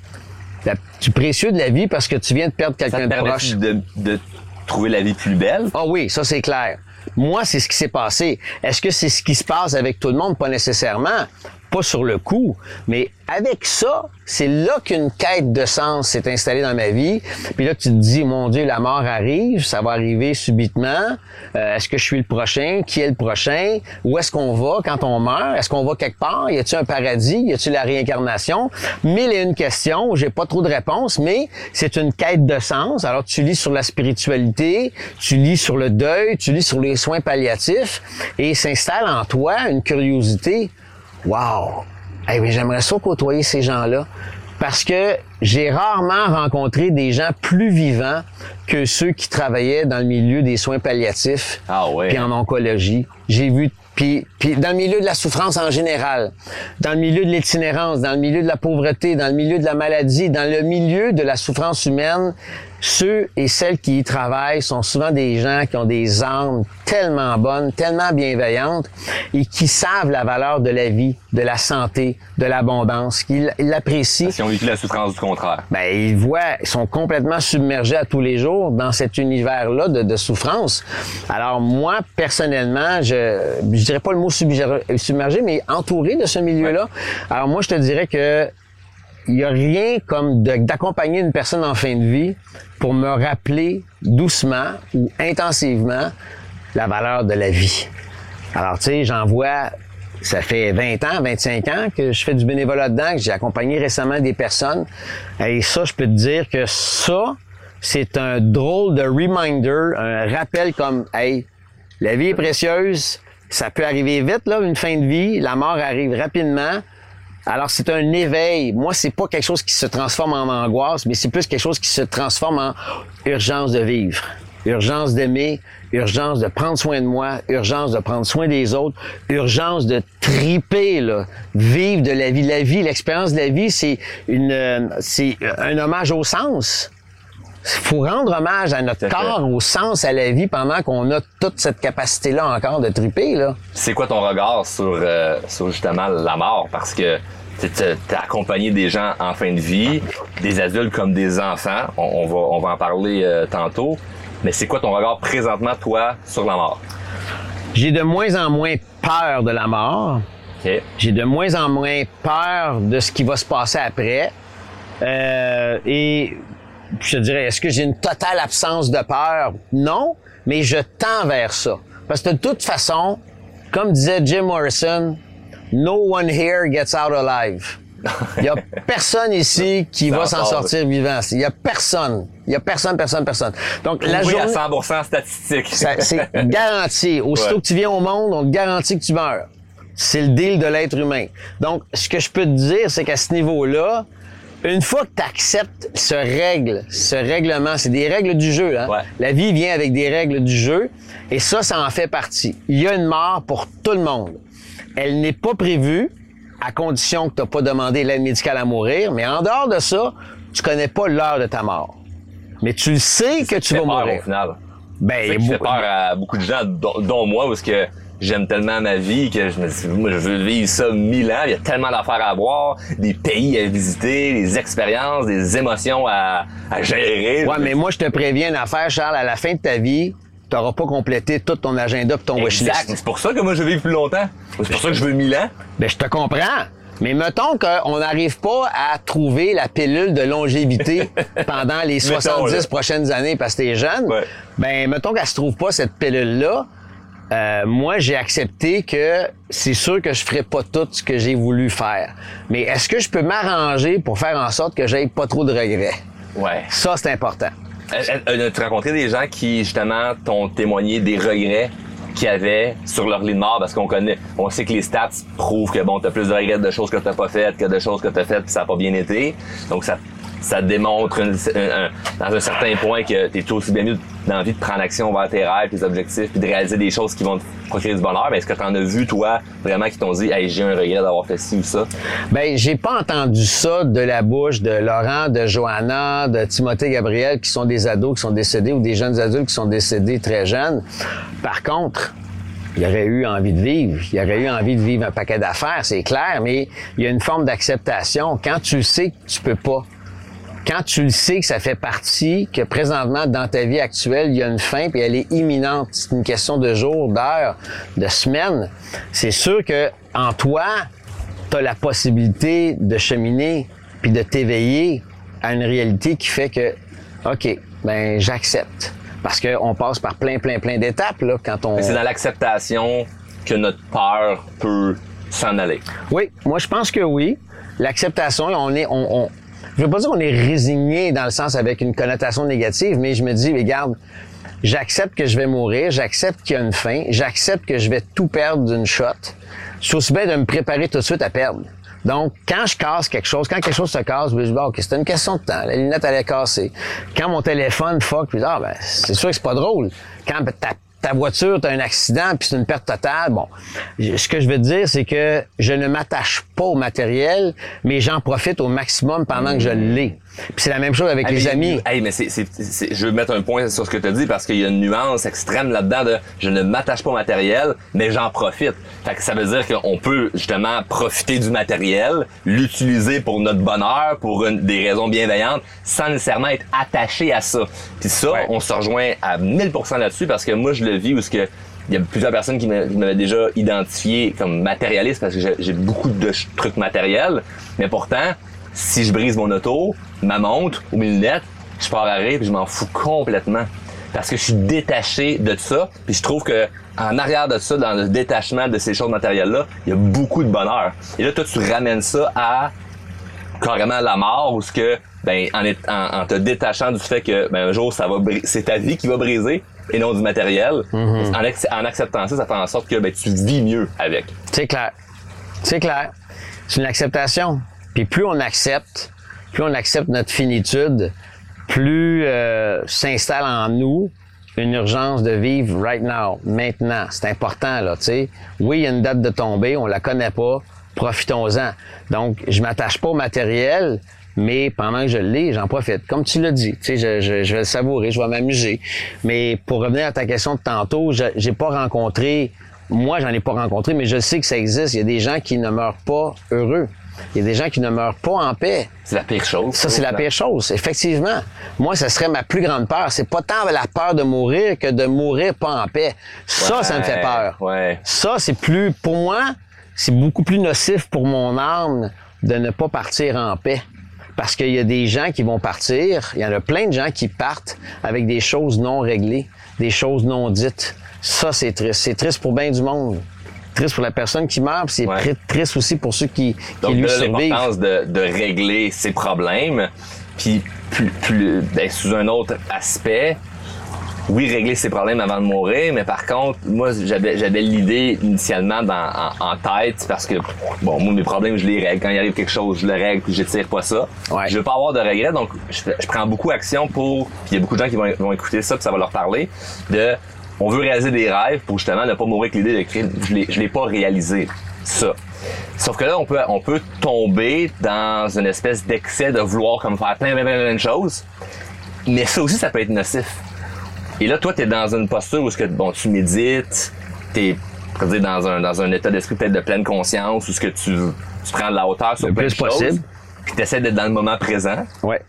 La- du précieux de la vie parce que tu viens de perdre quelqu'un de proche. de, de trouver la vie plus belle? Ah oui, ça c'est clair. Moi, c'est ce qui s'est passé. Est-ce que c'est ce qui se passe avec tout le monde? Pas nécessairement. Pas sur le coup. Mais avec ça, c'est là qu'une quête de sens s'est installée dans ma vie. Puis là, tu te dis, mon Dieu, la mort arrive, ça va arriver subitement. Euh, est-ce que je suis le prochain? Qui est le prochain? Où est-ce qu'on va quand on meurt? Est-ce qu'on va quelque part? Y a-t-il un paradis? Y a-t-il la réincarnation? Mille et une questions. J'ai pas trop de réponses, mais c'est une quête de sens. Alors, tu lis sur la spiritualité, tu lis sur le deuil, tu lis sur les soins palliatifs et s'installe en toi une curiosité. Wow! Eh oui, j'aimerais ça côtoyer ces gens-là parce que j'ai rarement rencontré des gens plus vivants que ceux qui travaillaient dans le milieu des soins palliatifs Ah ouais. puis en oncologie. J'ai vu puis, puis dans le milieu de la souffrance en général, dans le milieu de l'itinérance, dans le milieu de la pauvreté, dans le milieu de la maladie, dans le milieu de la souffrance humaine, ceux et celles qui y travaillent sont souvent des gens qui ont des âmes tellement bonnes, tellement bienveillantes et qui savent la valeur de la vie, de la santé, de l'abondance, qu'ils l'apprécient. Si on vécu la souffrance du contraire. Ben, ils voient, ils sont complètement submergés à tous les jours dans cet univers-là de, de souffrance. Alors moi, personnellement, je, je dirais pas le mot submergé, submergé, mais entouré de ce milieu-là. Alors moi, je te dirais que il y a rien comme d'accompagner une personne en fin de vie pour me rappeler doucement ou intensivement la valeur de la vie. Alors, tu sais, j'en vois, ça fait 20 ans, 25 ans que je fais du bénévolat dedans, que j'ai accompagné récemment des personnes. Et ça, je peux te dire que ça, c'est un drôle de reminder, un rappel comme, hey, la vie est précieuse, ça peut arriver vite, là, une fin de vie, la mort arrive rapidement. Alors, c'est un éveil. Moi, c'est pas quelque chose qui se transforme en angoisse, mais c'est plus quelque chose qui se transforme en urgence de vivre. Urgence d'aimer, urgence de prendre soin de moi, urgence de prendre soin des autres, urgence de triper, là, vivre de la vie. La vie, l'expérience de la vie, c'est une, euh, c'est un hommage au sens. faut rendre hommage à notre fait. corps, au sens, à la vie, pendant qu'on a toute cette capacité-là encore de triper, là. C'est quoi ton regard sur, euh, sur justement la mort? Parce que tu as accompagné des gens en fin de vie, des adultes comme des enfants. On, on va, on va en parler euh, tantôt. Mais c'est quoi ton regard présentement, toi, sur la mort? J'ai de moins en moins peur de la mort. J'ai de moins en moins peur de ce qui va se passer après. Euh, et je te dirais, est-ce que j'ai une totale absence de peur? Non, mais je tends vers ça. Parce que de toute façon, comme disait Jim Morrison, no one here gets out alive. [laughs] Il y a personne ici qui va s'en sortir vivant. Il y a personne. Il y a personne, personne, personne. Donc, la Prouvé journée... à 100% statistique. C'est [laughs] garanti. Aussitôt Ouais. que tu viens au monde, on te garantit que tu meurs. C'est le deal de l'être humain. Donc, ce que je peux te dire, c'est qu'à ce niveau-là, une fois que tu acceptes ce règle, ce règlement, c'est des règles du jeu. Hein? Ouais. La vie vient avec des règles du jeu et ça, ça en fait partie. Il y a une mort pour tout le monde. Elle n'est pas prévue à condition que tu n'as pas demandé l'aide médicale à mourir, mais en dehors de ça, tu connais pas l'heure de ta mort. Mais tu le sais que tu vas peur, mourir. au final. Ben, C'est beaucoup- peur à beaucoup de gens, dont, dont moi, parce que j'aime tellement ma vie que je me dis, moi, je veux vivre ça mille ans. Il y a tellement d'affaires à voir, des pays à visiter, des expériences, des émotions à, à gérer. Ouais, mais moi, je te préviens une affaire, Charles, à la fin de ta vie, tu n'auras pas complété tout ton agenda et ton Exact. wishlist. C'est pour ça que moi, je vivre plus longtemps. C'est pour ça que je veux mille ans. Ben, je te comprends. Mais mettons qu'on n'arrive pas à trouver la pilule de longévité [laughs] pendant les Mettons, 70 là. prochaines années parce que t'es jeune. Ouais. Ben, mettons qu'elle se trouve pas, cette pilule-là. euh, moi, j'ai accepté que c'est sûr que je ferai pas tout ce que j'ai voulu faire. Mais est-ce que je peux m'arranger pour faire en sorte que j'aie pas trop de regrets? Ouais. Ça, c'est important. As-tu rencontré des gens qui, justement, t'ont témoigné des regrets qu'ils avaient sur leur lit de mort? Parce qu'on connaît, on sait que les stats prouvent que, bon, t'as plus de regrets de choses que t'as pas faites que de choses que t'as faites puis ça a pas bien été. Donc, ça, ça démontre dans un certain point que t'es aussi bien mieux d'envie de prendre action vers tes rêves, tes objectifs, puis de réaliser des choses qui vont te procurer du bonheur. Est-ce que t'en as vu, toi, vraiment, qui t'ont dit, hey, j'ai un regret d'avoir fait ci ou ça? Ben, j'ai pas entendu ça de la bouche de Laurent, de Johanna, de Timothée Gabriel, qui sont des ados qui sont décédés ou des jeunes adultes qui sont décédés très jeunes. Par contre, il aurait eu envie de vivre. Il aurait eu envie de vivre un paquet d'affaires, c'est clair, mais il y a une forme d'acceptation. Quand tu sais que tu peux pas, quand tu le sais que ça fait partie, que présentement dans ta vie actuelle, il y a une fin puis elle est imminente, c'est une question de jours, d'heures, de semaines, c'est sûr que en toi, tu as la possibilité de cheminer puis de t'éveiller à une réalité qui fait que OK, ben j'accepte parce qu'on passe par plein plein plein d'étapes là quand on C'est dans l'acceptation que notre peur peut s'en aller. Oui, moi je pense que oui. L'acceptation, on est, on, on, je veux pas dire qu'on est résigné dans le sens avec une connotation négative, mais je me dis, regarde, j'accepte que je vais mourir, j'accepte qu'il y a une fin, j'accepte que je vais tout perdre d'une shot. C'est aussi bien de me préparer tout de suite à perdre. Donc, quand je casse quelque chose, quand quelque chose se casse, ben, je dis, OK, c'est une question de temps. La lunette, elle est cassée. Quand mon téléphone fuck, puis ah, ben, c'est sûr que c'est pas drôle. Quand ta ta voiture, tu as un accident, puis c'est une perte totale. Bon, ce que je veux dire, c'est que je ne m'attache pas au matériel, mais j'en profite au maximum pendant que je l'ai. Puis c'est la même chose avec Hey, les mais- amis. Hey, mais c'est, c'est, c'est- je veux mettre un point sur ce que tu as dit parce qu'il y a une nuance extrême là-dedans de je ne m'attache pas au matériel, mais j'en profite. Fait que ça veut dire qu'on peut justement profiter du matériel, l'utiliser pour notre bonheur, pour une- des raisons bienveillantes, sans nécessairement être attaché à ça. Puis ça, Ouais. on se rejoint à 1000% là-dessus parce que moi, je le vis où ce que il y a plusieurs personnes qui m'a- qui m'avaient déjà identifié comme matérialiste parce que j'ai- beaucoup de trucs matériels, mais pourtant, si je brise mon auto, ma montre ou mes lunettes, je pars à rire puis je m'en fous complètement. Parce que je suis détaché de ça, puis je trouve que en arrière de ça, dans le détachement de ces choses matérielles-là, il y a beaucoup de bonheur. Et là, toi, tu ramènes ça à carrément la mort ou ce que ben en, est- en, en te détachant du fait que ben un jour ça va c'est ta vie qui va briser et non du matériel en, ac- en acceptant ça ça fait en sorte que ben tu vis mieux avec C'est clair. C'est clair. C'est une acceptation. Puis plus on accepte, plus on accepte notre finitude, plus euh, s'installe en nous une urgence de vivre right now, maintenant. C'est important, là, tu sais. Oui, il y a une date de tombée, on la connaît pas, profitons-en. Donc, je m'attache pas au matériel, mais pendant que je l'ai, j'en profite. Comme tu l'as dit, tu sais, je, je, je vais le savourer, je vais m'amuser. Mais pour revenir à ta question de tantôt, j'ai pas rencontré, moi, j'en ai pas rencontré, mais je sais que ça existe. Il y a des gens qui ne meurent pas heureux. Il y a des gens qui ne meurent pas en paix. c'est la pire chose Ça, c'est la pire chose, effectivement. Moi, ce serait ma plus grande peur. C'est pas tant la peur de mourir que de mourir pas en paix. Ça, ça me fait peur. ouais Ça, c'est plus, pour moi, c'est beaucoup plus nocif pour mon âme de ne pas partir en paix. Parce qu'il y a des gens qui vont partir, il y en a plein de gens qui partent avec des choses non réglées, des choses non dites. Ça, c'est triste. C'est triste pour bien du monde. Triste pour la personne qui meurt, puis c'est Ouais. tri- triste aussi pour ceux qui, qui Donc lui survivent. l'importance de, de régler ses problèmes, puis plus, plus- ben, sous un autre aspect, oui, régler ses problèmes avant de mourir, mais par contre, moi, j'avais, j'avais l'idée initialement dans, en, en tête, parce que, bon, moi, mes problèmes, je les règle. Quand il arrive quelque chose, je le règle, puis j'étire pas ça. Ouais. Je veux pas avoir de regrets, donc je, je prends beaucoup action pour, puis il y a beaucoup de gens qui vont, vont écouter ça, puis ça va leur parler, de, on veut réaliser des rêves pour justement ne pas mourir avec l'idée de créer, je l'ai, je l'ai pas réalisé. Ça. Sauf que là, on peut, on peut tomber dans une espèce d'excès de vouloir comme faire plein, plein, plein, plein de choses. Mais ça aussi, ça peut être nocif. Et là, toi, t'es dans une posture où ce que, bon, tu médites, t'es, on va dire, dans un, dans un état d'esprit peut-être de pleine conscience, où ce que tu, tu prends de la hauteur sur Le plein plus de choses, possible. Puis t'essaies d'être dans le moment présent. Ouais.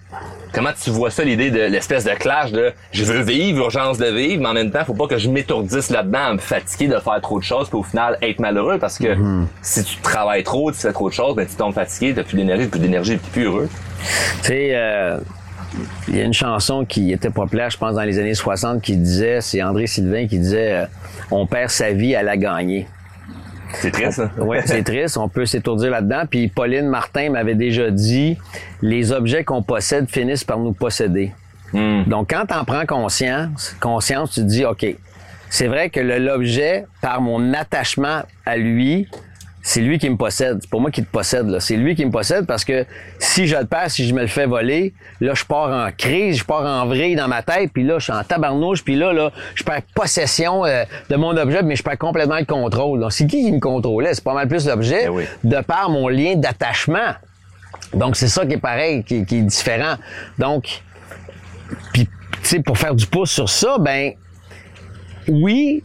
Comment tu vois ça, l'idée de l'espèce de clash de je veux vivre, urgence de vivre, mais en même temps, faut pas que je m'étourdisse là-dedans à me fatiguer de faire trop de choses, puis au final être malheureux parce que si tu travailles trop, tu fais trop de choses, ben tu tombes fatigué, t'as plus d'énergie, plus d'énergie, plus heureux. Tu sais, euh, il y a une chanson qui était populaire, je pense, dans les années 60, qui disait, c'est André Sylvain qui disait, euh, on perd sa vie à la gagner. C'est triste, hein? Oui, [laughs] c'est triste, on peut s'étourdir là-dedans. Puis Pauline Martin m'avait déjà dit, les objets qu'on possède finissent par nous posséder. Donc, quand tu en prends conscience, conscience, tu te dis, OK, c'est vrai que l'objet, par mon attachement à lui, c'est lui qui me possède. C'est pas moi qui te possède. là. C'est lui qui me possède parce que si je le perds, si je me le fais voler, là, je pars en crise, je pars en vrille dans ma tête, puis là, je suis en tabarnouche, puis là, là, je perds possession euh, de mon objet, mais je perds complètement le contrôle. Donc, c'est qui qui me contrôlait? C'est pas mal plus l'objet, oui. de par mon lien d'attachement. Donc, c'est ça qui est pareil, qui, qui est différent. Donc, puis, tu sais, pour faire du pouce sur ça, ben, oui,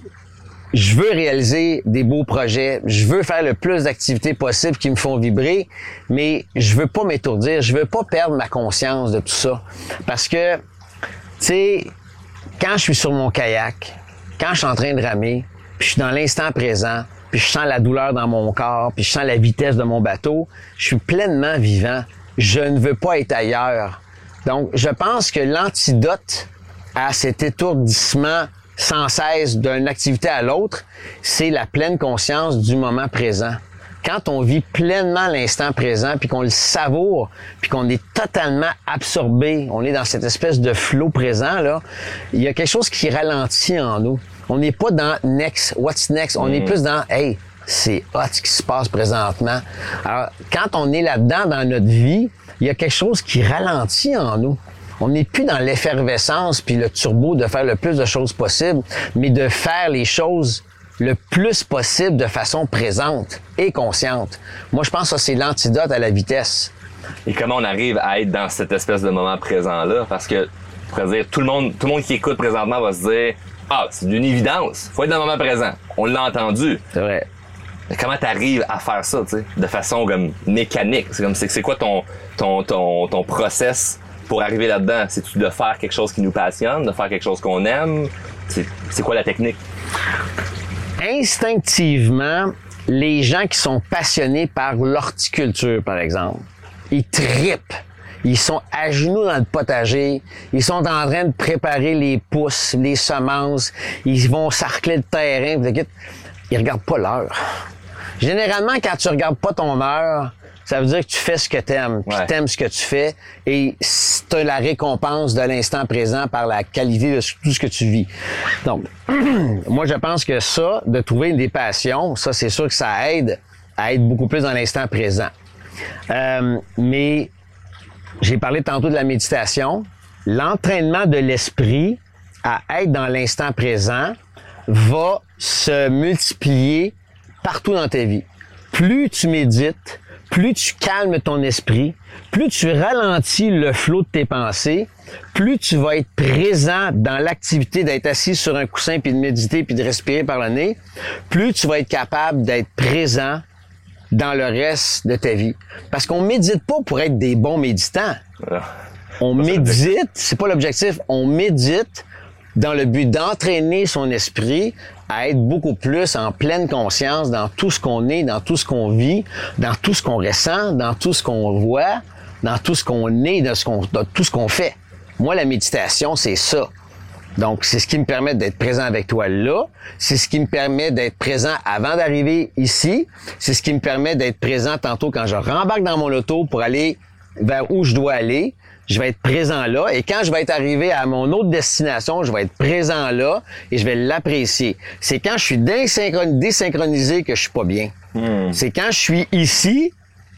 je veux réaliser des beaux projets, je veux faire le plus d'activités possibles qui me font vibrer, mais je veux pas m'étourdir, je veux pas perdre ma conscience de tout ça. Parce que, tu sais, quand je suis sur mon kayak, quand je suis en train de ramer, puis je suis dans l'instant présent, puis je sens la douleur dans mon corps, puis je sens la vitesse de mon bateau, je suis pleinement vivant. Je ne veux pas être ailleurs. Donc, je pense que l'antidote à cet étourdissement sans cesse d'une activité à l'autre, c'est la pleine conscience du moment présent. Quand on vit pleinement l'instant présent, puis qu'on le savoure, puis qu'on est totalement absorbé, on est dans cette espèce de flot présent, là, il y a quelque chose qui ralentit en nous. On n'est pas dans next, what's next, on est plus dans, hey, c'est hot ce qui se passe présentement. Alors, quand on est là-dedans dans notre vie, il y a quelque chose qui ralentit en nous. On n'est plus dans l'effervescence puis le turbo de faire le plus de choses possible, mais de faire les choses le plus possible de façon présente et consciente. Moi, je pense que ça, c'est l'antidote à la vitesse. Et comment on arrive à être dans cette espèce de moment présent-là? Parce que, je dire, tout le monde, tout le monde qui écoute présentement va se dire, ah, c'est d'une évidence. Faut être dans le moment présent. On l'a entendu. C'est vrai. Mais comment t'arrives à faire ça, tu sais, de façon comme mécanique? C'est comme, c'est c'est quoi ton, ton, ton, ton process pour arriver là-dedans? C'est-tu de faire quelque chose qui nous passionne, de faire quelque chose qu'on aime? C'est c'est quoi la technique? Instinctivement, les gens qui sont passionnés par l'horticulture, par exemple, ils tripent. Ils sont à genoux dans le potager. Ils sont en train de préparer les pousses, les semences. Ils vont sarcler le terrain. Ils regardent pas l'heure. Généralement, quand tu regardes pas ton heure, ça veut dire que tu fais ce que t'aimes, puis Ouais. t'aimes ce que tu fais, et tu as la récompense de l'instant présent par la qualité de tout ce que tu vis. Donc, [clears throat] moi, je pense que ça, de trouver des passions, ça, c'est sûr que ça aide à être beaucoup plus dans l'instant présent. Euh, mais j'ai parlé tantôt de la méditation. L'entraînement de l'esprit à être dans l'instant présent va se multiplier partout dans ta vie. Plus tu médites, plus tu calmes ton esprit, plus tu ralentis le flot de tes pensées, plus tu vas être présent dans l'activité d'être assis sur un coussin puis de méditer puis de respirer par le nez, plus tu vas être capable d'être présent dans le reste de ta vie. Parce qu'on médite pas pour être des bons méditants. On médite, c'est pas l'objectif, on médite dans le but d'entraîner son esprit à être beaucoup plus en pleine conscience dans tout ce qu'on est, dans tout ce qu'on vit, dans tout ce qu'on ressent, dans tout ce qu'on voit, dans tout ce qu'on est, dans, tout ce qu'on fait. Moi, la méditation, c'est ça. Donc, c'est ce qui me permet d'être présent avec toi là. C'est ce qui me permet d'être présent avant d'arriver ici. C'est ce qui me permet d'être présent tantôt quand je rembarque dans mon auto pour aller vers où je dois aller. Je vais être présent là. Et quand je vais être arrivé à mon autre destination, je vais être présent là et je vais l'apprécier. C'est quand je suis désynchron- désynchronisé que je suis pas bien. C'est quand je suis ici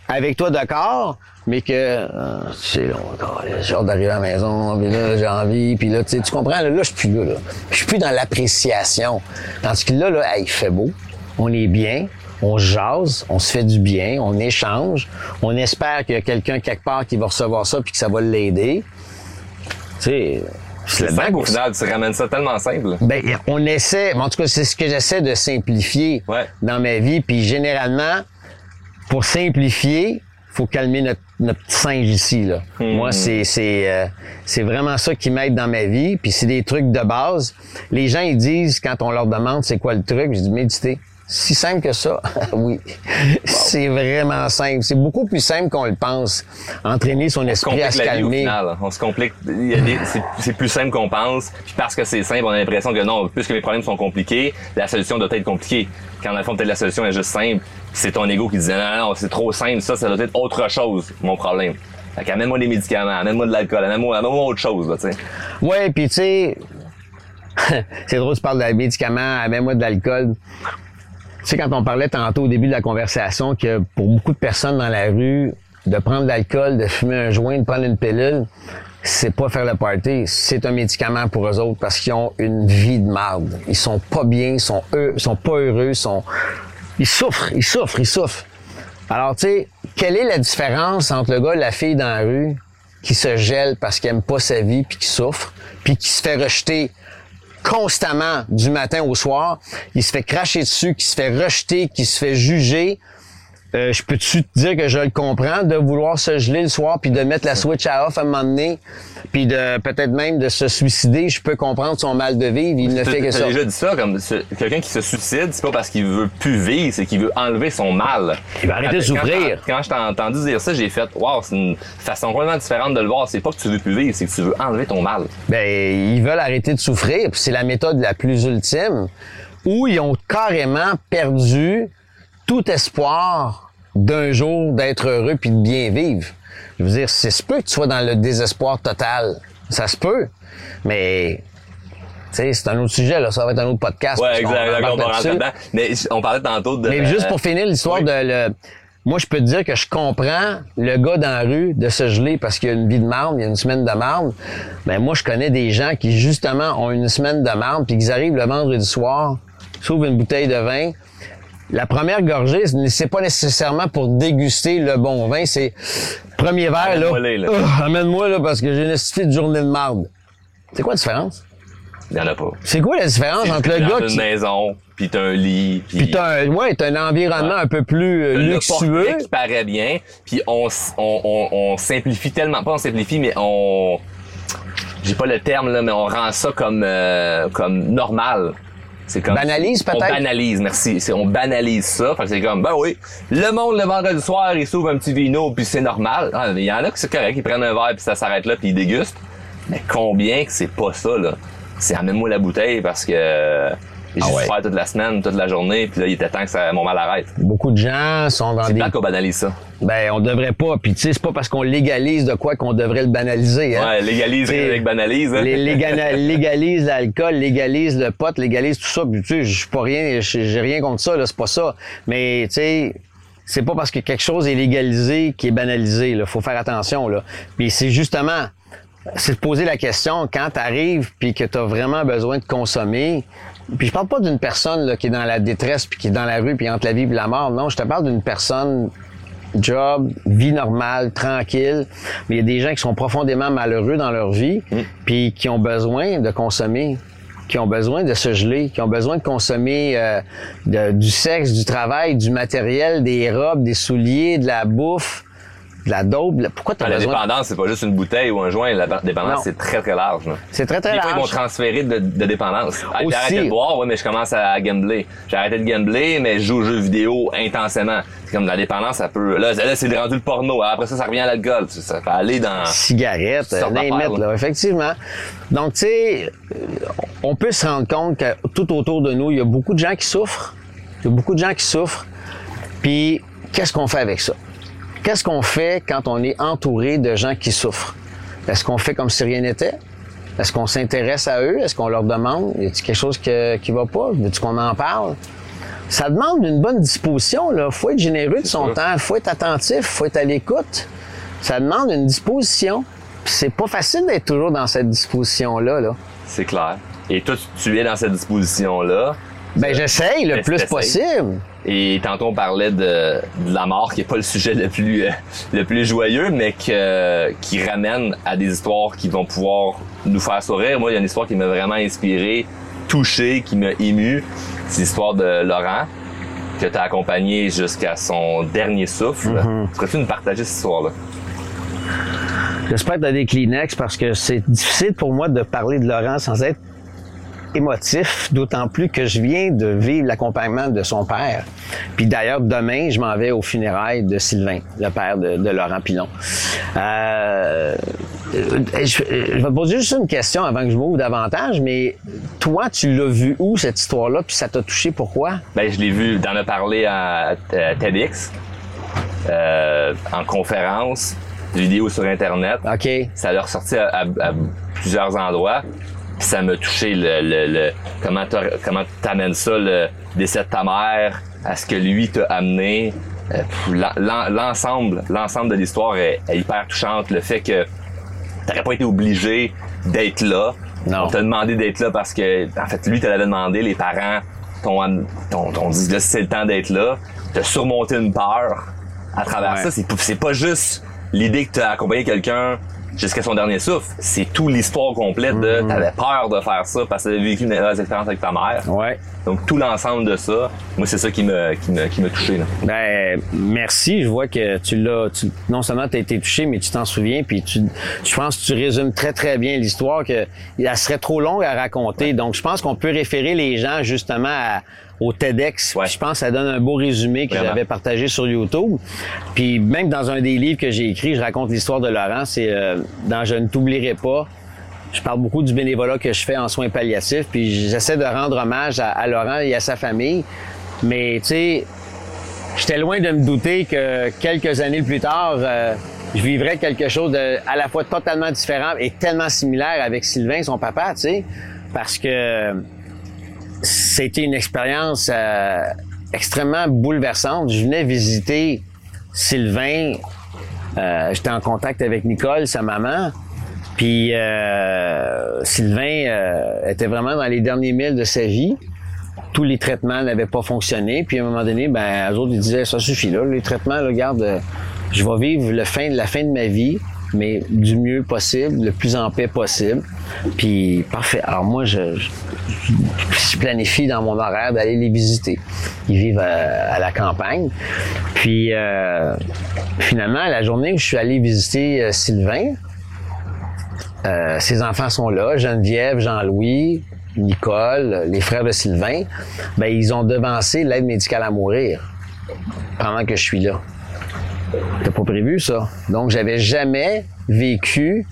avec toi d'accord, mais que euh, c'est long, encore, j'ai hâte d'arriver à la maison, puis là j'ai envie, puis là tu comprends, là, là je suis plus là, là. Je suis plus dans l'appréciation. Tandis que là, là, hey, il fait beau, on est bien, on jase, on se fait du bien, on échange, on espère qu'il y a quelqu'un quelque part qui va recevoir ça puis que ça va l'aider. Tu sais, C'est simple au final, tu ramènes ça tellement simple. ben, on essaie, en tout cas, c'est ce que j'essaie de simplifier Ouais. dans ma vie. Puis généralement, pour simplifier, faut calmer notre, notre petit singe ici. Là. Moi, c'est c'est euh, c'est vraiment ça qui m'aide dans ma vie. Puis c'est des trucs de base. Les gens ils disent quand on leur demande c'est quoi le truc, je dis méditer. Si simple que ça, [laughs] oui. C'est vraiment simple. C'est beaucoup plus simple qu'on le pense. Entraîner son On esprit à se la vie au final. On se complique. c'est- plus simple qu'on pense. Puis parce que c'est simple, on a l'impression que non, puisque les problèmes sont compliqués, la solution doit être compliquée. Quand dans le fond, peut-être la solution est juste simple. C'est ton ego qui disait non, non, non, c'est trop simple, ça, ça doit être autre chose, mon problème. Fait qu'amène-moi des médicaments, amène-moi de l'alcool, amène-moi amène-moi autre chose, là, tu sais. Ouais, puis tu sais, [laughs] c'est drôle, tu parles de médicaments, même moi de l'alcool. Tu sais, quand on parlait tantôt au début de la conversation que pour beaucoup de personnes dans la rue, de prendre de l'alcool, de fumer un joint, de prendre une pilule, c'est pas faire le party, c'est un médicament pour eux autres parce qu'ils ont une vie de marde. Ils sont pas bien, ils sont eux, ils sont pas heureux, ils sont ils souffrent, ils souffrent, ils souffrent. Alors, tu sais, quelle est la différence entre le gars et la fille dans la rue qui se gèle parce qu'il aime pas sa vie puis qui souffre, puis qui se fait rejeter? Constamment du matin au soir, il se fait cracher dessus, qui se fait rejeter, qui se fait juger. Euh, je peux-tu te dire que je le comprends de vouloir se geler le soir puis de mettre la switch à off à un moment donné, puis de peut-être même de se suicider. Je peux comprendre son mal de vivre. Il ne fait que ça. déjà dit ça, comme quelqu'un qui se suicide, c'est pas parce qu'il veut plus vivre, c'est qu'il veut enlever son mal. Il va arrêter de quand souffrir. Quand je t'ai entendu dire ça, j'ai fait, wow, c'est une façon complètement différente de le voir. C'est pas que tu veux plus vivre, c'est que tu veux enlever ton mal. Ben, ils veulent arrêter de souffrir, puis c'est la méthode la plus ultime, où ils ont carrément perdu tout espoir d'un jour d'être heureux puis de bien vivre. Je veux dire, c'est se peut que tu sois dans le désespoir total. Ça se peut. Mais, tu sais, c'est un autre sujet, là. Ça va être un autre podcast. Ouais, parce qu'on exact, embarque d'accord, on va dedans. Mais on parlait tantôt de. Mais juste pour finir l'histoire oui. de le. Moi, je peux te dire que je comprends le gars dans la rue de se geler parce qu'il y a une vie de marde, il y a une semaine de marde. Mais moi, je connais des gens qui, justement, ont une semaine de marde puis qu'ils arrivent le vendredi soir, s'ouvrent une bouteille de vin. La première gorgée, c'est pas nécessairement pour déguster le bon vin, c'est premier verre, là. Amène-moi, là, parce que j'ai une petite journée de marde. C'est quoi la différence? Il y en a pas. C'est quoi la différence entre le gars une qui. maison, puis t'as un lit, puis, Puis t'as un, ouais, t'as un environnement un peu plus euh, luxueux. qui paraît bien, puis on, on, on, on simplifie tellement, pas on simplifie, mais on, j'ai pas le terme là, mais on rend ça comme euh, comme normal. C'est comme Banalise, On peut-être? banalise, merci. C'est on banalise ça, fait que c'est comme ben oui, le monde le vendredi soir il s'ouvre un petit vino puis c'est normal. Ah, Il y en a que c'est correct, ils prennent un verre puis ça s'arrête là puis ils dégustent. Mais combien que c'est pas ça là? C'est amène-moi la bouteille parce que j'ai Ah ouais. souffert toute la semaine, toute la journée, puis là il était temps que ça, mon mal arrête. Beaucoup de gens sont dans C'est des plate qu'on banalise ça. Ben, on devrait pas. Puis, tu sais, c'est pas parce qu'on légalise de quoi qu'on devrait le banaliser. Hein? Ouais, légalise avec banalise. Hein? Les, légana- [laughs] légalise l'alcool, légalise le pot, légalise tout ça. Puis, tu sais, je suis pas rien, j'ai j'ai rien contre ça, là, c'est pas ça. Mais, tu sais, c'est pas parce que quelque chose est légalisé qui est banalisé, là. Faut faire attention, là. Puis, c'est justement, c'est de poser la question quand t'arrives puis que t'as vraiment besoin de consommer. Puis je parle pas d'une personne là, qui est dans la détresse puis qui est dans la rue puis entre la vie et la mort. Non, je te parle d'une personne job, vie normale, tranquille. Mais il y a des gens qui sont profondément malheureux dans leur vie, puis qui ont besoin de consommer, qui ont besoin de se geler, qui ont besoin de consommer euh, de- du sexe, du travail, du matériel, des robes, des souliers, de la bouffe, la dope. de la- Pourquoi tu as La besoin? dépendance, c'est pas juste une bouteille ou un joint. La dépendance, c'est très, très large. C'est très, très Des fois, ils large. vont transférer de, de dépendance. Ah, J'ai Aussi. arrêté de boire, ouais, mais je commence à gambler. J'ai arrêté de gambler, mais je joue aux jeux vidéo intensément. C'est comme la dépendance, ça peut... Là, là c'est rendu le porno. Après ça, ça revient à l'alcool. Ça, peut aller dans... it, là. là, effectivement. Donc, tu sais, euh, on peut se rendre compte que tout autour de nous, il y a beaucoup de gens qui souffrent. Il y a beaucoup de gens qui souffrent. Puis, qu'est-ce qu'on fait avec ça? Qu'est-ce qu'on fait quand on est entouré de gens qui souffrent? Est-ce qu'on fait comme si rien n'était? Est-ce qu'on s'intéresse à eux? Est-ce qu'on leur demande? Y a-t-il quelque chose que- qui va pas? Veux-tu qu'on en parle? Ça demande une bonne disposition, là. Faut être généreux de son temps. Faut être attentif. Faut être à l'écoute. Ça demande une disposition. C'est pas facile d'être toujours dans cette disposition-là, là. C'est clair. Et toi, tu es dans cette disposition-là. Ben, j'essaye le plus possible. Et tantôt, on parlait de, de la mort, qui est pas le sujet le plus, euh, le plus joyeux, mais que, qui ramène à des histoires qui vont pouvoir nous faire sourire. Moi, il y a une histoire qui m'a vraiment inspiré, touché, qui m'a ému. C'est l'histoire de Laurent, que tu as accompagné jusqu'à son dernier souffle. Mm-hmm. Pourrais-tu nous partager cette histoire-là? J'espère que t'as des Kleenex parce que c'est difficile pour moi de parler de Laurent sans être émotif, d'autant plus que je viens de vivre l'accompagnement de son père. Puis d'ailleurs, demain, je m'en vais aux funérailles de Sylvain, le père de, de Laurent Pilon. Euh, je, je vais te poser juste une question avant que je m'ouvre davantage, mais toi, tu l'as vu où, cette histoire-là, puis ça t'a touché pourquoi? Ben, je l'ai vu, d'en a parlé à, à TEDx, euh, en conférence, vidéo sur Internet. OK. ça l'a ressorti à, à- à plusieurs endroits. Ça m'a touché le, le, le- comment comment t'amènes ça le décès de ta mère à ce que lui t'a amené. Euh, l'ensemble l'ensemble de l'histoire est, est hyper touchante. Le fait que t'aurais pas été obligé d'être là. Non. On t'a demandé d'être là parce que en fait lui te l'avait demandé. Les parents t'ont dit là c'est le temps d'être là. T'as surmonté une peur à travers Ouais. ça. C'est pas juste l'idée que t'as accompagné quelqu'un jusqu'à son dernier souffle, c'est tout l'histoire complète de t'avais peur de faire ça parce que t'avais vécu une mauvaise expérience avec ta mère. Ouais. Donc tout l'ensemble de ça, moi c'est ça qui me qui me qui m'a touché là. Ben, merci. Je vois que tu l'as. tu- non seulement tu as été touché, mais tu t'en souviens. Puis tu, je pense que tu résumes très, très bien l'histoire, que elle serait trop longue à raconter. Donc, je pense qu'on peut référer les gens justement à- au TEDx. Ouais. Je pense que ça donne un beau résumé que j'avais partagé sur YouTube. Puis même dans un des livres que j'ai écrit, je raconte l'histoire de Laurent. C'est euh, dans Je ne t'oublierai pas. Je parle beaucoup du bénévolat que je fais en soins palliatifs, puis j'essaie de rendre hommage à, à Laurent et à sa famille. Mais tu sais, j'étais loin de me douter que quelques années plus tard, euh, je vivrais quelque chose de à la fois totalement différent et tellement similaire avec Sylvain, son papa, tu sais, parce que c'était une expérience euh, extrêmement bouleversante. Je venais visiter Sylvain, euh, j'étais en contact avec Nicole, sa maman. Puis euh, Sylvain était vraiment dans les derniers milles de sa vie. Tous les traitements n'avaient pas fonctionné. Puis à un moment donné, ben, eux autres, ils disaient, ça suffit là, les traitements, regarde, je vais vivre le fin, la fin de ma vie, mais du mieux possible, le plus en paix possible. Puis parfait. Alors moi, je, planifie dans mon horaire d'aller les visiter. Ils vivent à, à la campagne. Puis euh, finalement, la journée où je suis allé visiter euh, Sylvain, euh, ses enfants sont là, Geneviève, Jean-Louis, Nicole, les frères de Sylvain. Ben, ils ont devancé l'aide médicale à mourir pendant que je suis là. C'était pas prévu, ça? Donc, j'avais jamais vécu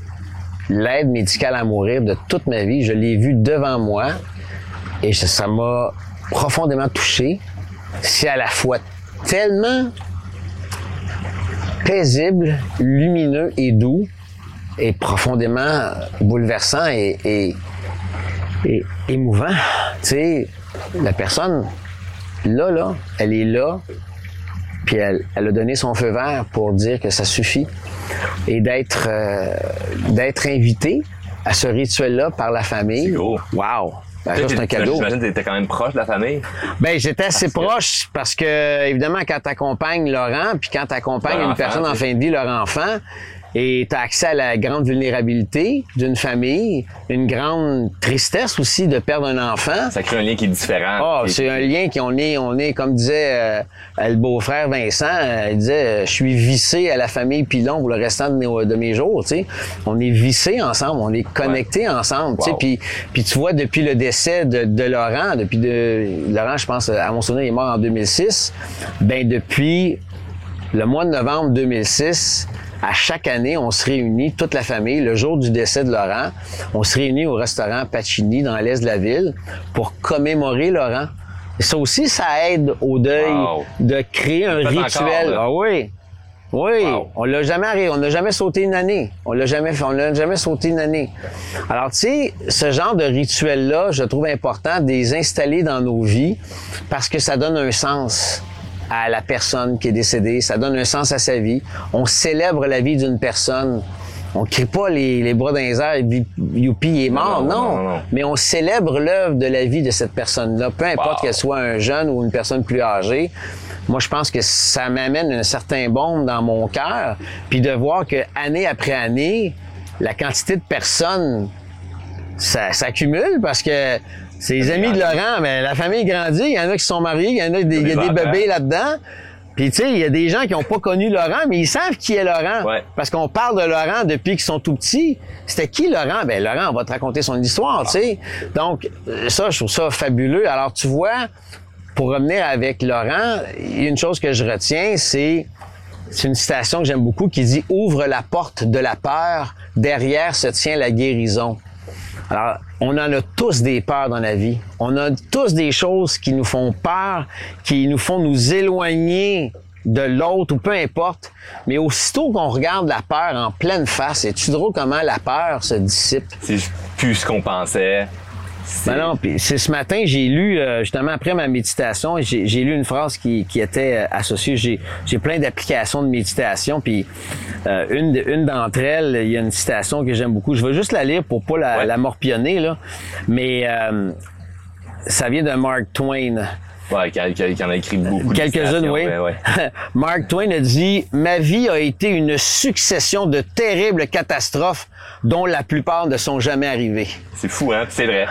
l'aide médicale à mourir de toute ma vie. Je l'ai vu devant moi et ça- m'a profondément touché. C'est à la fois tellement paisible, lumineux et doux et profondément bouleversant et, et- et émouvant. Tu sais, la personne, là, là, elle est là, puis elle, elle a donné son feu vert pour dire que ça suffit et d'être euh, d'être invité à ce rituel-là par la famille. Wow! Ben, ça, c'est un cadeau. J'imagine que t'étais quand même proche de la famille? Ben, j'étais assez Parce que- proche parce que, évidemment, quand tu accompagnes Laurent, puis quand tu accompagnes une enfant, personne en tu fin de vie, leur enfant, et tu as accès à la grande vulnérabilité d'une famille, une grande tristesse aussi de perdre un enfant. Ça crée un lien qui est différent. Ah, c'est un lien qu'on est, on est, comme disait euh, le beau-frère Vincent, euh, il disait, euh, je suis vissé à la famille Pilon pour le restant de mes, de mes jours, tu sais. On est vissés ensemble, on est connectés ensemble, tu sais. Puis, puis tu vois, depuis le décès de, de Laurent, depuis de, Laurent, je pense, à mon souvenir, il est mort en 2006, ben depuis le mois de novembre 2006, à chaque année, on se réunit, toute la famille, le jour du décès de Laurent, on se réunit au restaurant Pacini dans l'est de la ville pour commémorer Laurent. Et ça aussi, ça aide au deuil Wow. de créer un rituel. encore, là. ah oui. Oui, Wow. on l'a jamais arrêté, on n'a jamais sauté une année. On l'a jamais fait, on n'a jamais sauté une année. Alors, tu sais, ce genre de rituel-là, je trouve important de les installer dans nos vies parce que ça donne un sens à la personne qui est décédée, ça donne un sens à sa vie. On célèbre la vie d'une personne. On crie pas les, les bras dans les airs, youpi, il est mort. Non, Non, non, non, non. Mais on célèbre l'œuvre de la vie de cette personne-là, peu importe Wow. qu'elle soit un jeune ou une personne plus âgée. Moi, je pense que ça m'amène un certain baume dans mon cœur, puis de voir que année après année, la quantité de personnes ça s'accumule parce que c'est les amis de Laurent, mais la famille grandit, il y en a qui sont mariés, il y en a des, il y a des enfants. bébés là-dedans. Puis tu sais, il y a des gens qui n'ont pas connu Laurent, mais ils savent qui est Laurent. Ouais. Parce qu'on parle de Laurent depuis qu'ils sont tout petits. C'était qui Laurent? Ben Laurent, on va te raconter son histoire, tu sais. Donc, ça, je trouve ça fabuleux. Alors, tu vois, pour revenir avec Laurent, il y a une chose que je retiens, c'est c'est une citation que j'aime beaucoup qui dit Ouvre la porte de la peur, derrière se tient la guérison. Alors, on en a tous des peurs dans la vie. On a tous des choses qui nous font peur, qui nous font nous éloigner de l'autre ou peu importe. Mais aussitôt qu'on regarde la peur en pleine face, et tu drôle comment la peur se dissipe? C'est plus ce qu'on pensait. Ben non, puis c'est ce matin, j'ai lu, euh, justement après ma méditation, j'ai j'ai lu une phrase qui, qui était euh, associée. J'ai j'ai plein d'applications de méditation, puis euh, une, une d'entre elles, il y a une citation que j'aime beaucoup. Je vais juste la lire pour pas la, Ouais. la morpionner, là. Mais euh, ça vient de Mark Twain. Ouais, qui, en a écrit beaucoup. Quelques-unes, oui. ouais. [laughs] Mark Twain a dit Ma vie a été une succession de terribles catastrophes dont la plupart ne sont jamais arrivées. C'est fou, hein? C'est vrai.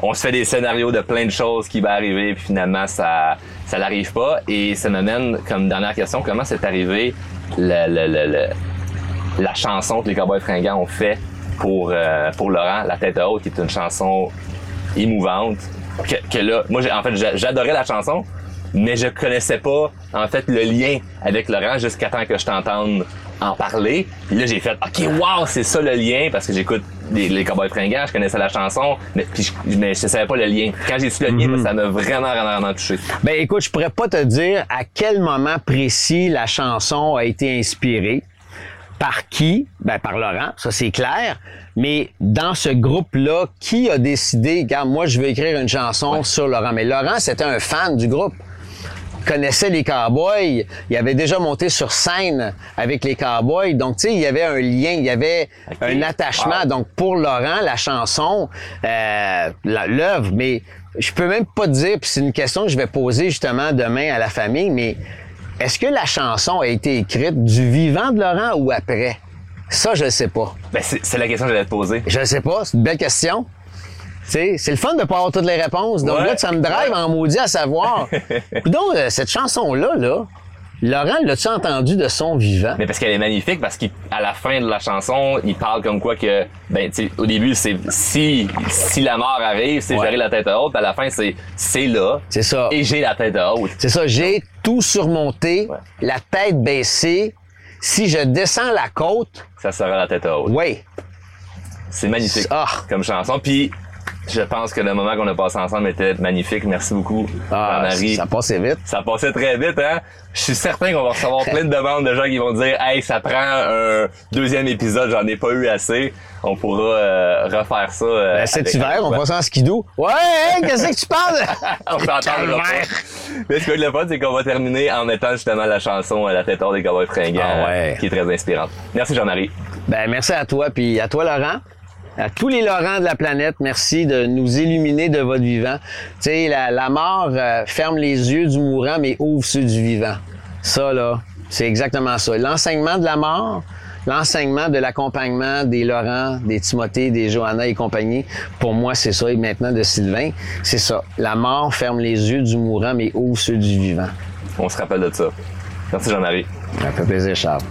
On se fait des scénarios de plein de choses qui vont arriver, puis finalement, ça ça n'arrive pas. Et ça m'amène, comme dernière question, comment c'est arrivé le, le- le- le- la chanson que les Cowboys fringants ont fait pour, euh, pour Laurent, La tête haute, qui est une chanson émouvante. Que, que là, moi, j'ai- en fait, j'a- j'adorais la chanson, mais je connaissais pas, en fait, le lien avec Laurent jusqu'à temps que je t'entende en parler. Puis là, j'ai fait, OK, wow, c'est ça le lien, parce que j'écoute les, les Cowboys fringants, je connaissais la chanson, mais, puis je, mais je savais pas le lien. Quand j'ai su le lien, ça m'a vraiment, vraiment, vraiment touché. Ben écoute, je pourrais pas te dire à quel moment précis la chanson a été inspirée. Par qui? Ben par Laurent, ça c'est clair. Mais dans ce groupe-là, qui a décidé, regarde, moi je veux écrire une chanson sur Laurent. Mais Laurent, c'était un fan du groupe. Il connaissait les Cowboys. Il avait déjà monté sur scène avec les Cowboys. Donc, tu sais, il y avait un lien, il y avait un attachement. Wow. Donc, pour Laurent, la chanson, euh, l'œuvre, mais je peux même pas te dire, puis c'est une question que je vais poser justement demain à la famille, mais est-ce que la chanson a été écrite du vivant de Laurent ou après? Ça, je sais pas. Ben, c'est la question que j'allais te poser. Je sais pas, c'est une belle question. Tu sais, c'est le fun de pas avoir toutes les réponses. Donc Ouais. là, ça me drive Ouais. en maudit à savoir. [laughs] Donc, cette chanson-là, là, Laurent, l'as-tu entendu de son vivant? Mais parce qu'elle est magnifique, parce qu'à la fin de la chanson, il parle comme quoi que, ben, tu au début, c'est si, si la mort arrive, c'est Ouais. j'aurai la tête haute, puis à la fin, c'est c'est là. C'est ça. Et j'ai la tête haute. C'est ça, j'ai tout surmonté, Ouais. la tête baissée. Si je descends la côte, Ça sera la tête haute. oui, C'est magnifique Ah. comme chanson. Puis, je pense que le moment qu'on a passé ensemble était magnifique. Merci beaucoup, ah, Jean-Marie. ça passait vite. Ça passait très vite, hein? Je suis certain qu'on va recevoir plein de demandes de gens qui vont dire Hey, ça prend un deuxième épisode, j'en ai pas eu assez. On pourra euh, refaire ça. euh, Ben, cet hiver, on passe en skidoo. Ouais, hey, qu'est-ce que tu parles? [laughs] On s'entendra pas. Mais ce qui est le fun, c'est qu'on va terminer en mettant justement la chanson La tête hors des cowboys fringants, Ah ouais. qui est très inspirante. Merci Jean-Marie. Ben, merci à toi, puis à toi, Laurent. À tous les Laurents de la planète, merci de nous illuminer de votre vivant. Tu sais, la, la mort euh, ferme les yeux du mourant, mais ouvre ceux du vivant. Ça, là, c'est exactement ça. L'enseignement de la mort, l'enseignement de l'accompagnement des Laurent, des Timothée, des Johanna et compagnie, pour moi, c'est ça, et maintenant de Sylvain, c'est ça. La mort ferme les yeux du mourant, mais ouvre ceux du vivant. On se rappelle de ça. Merci Jean-Marie. Ça fait plaisir, Charles.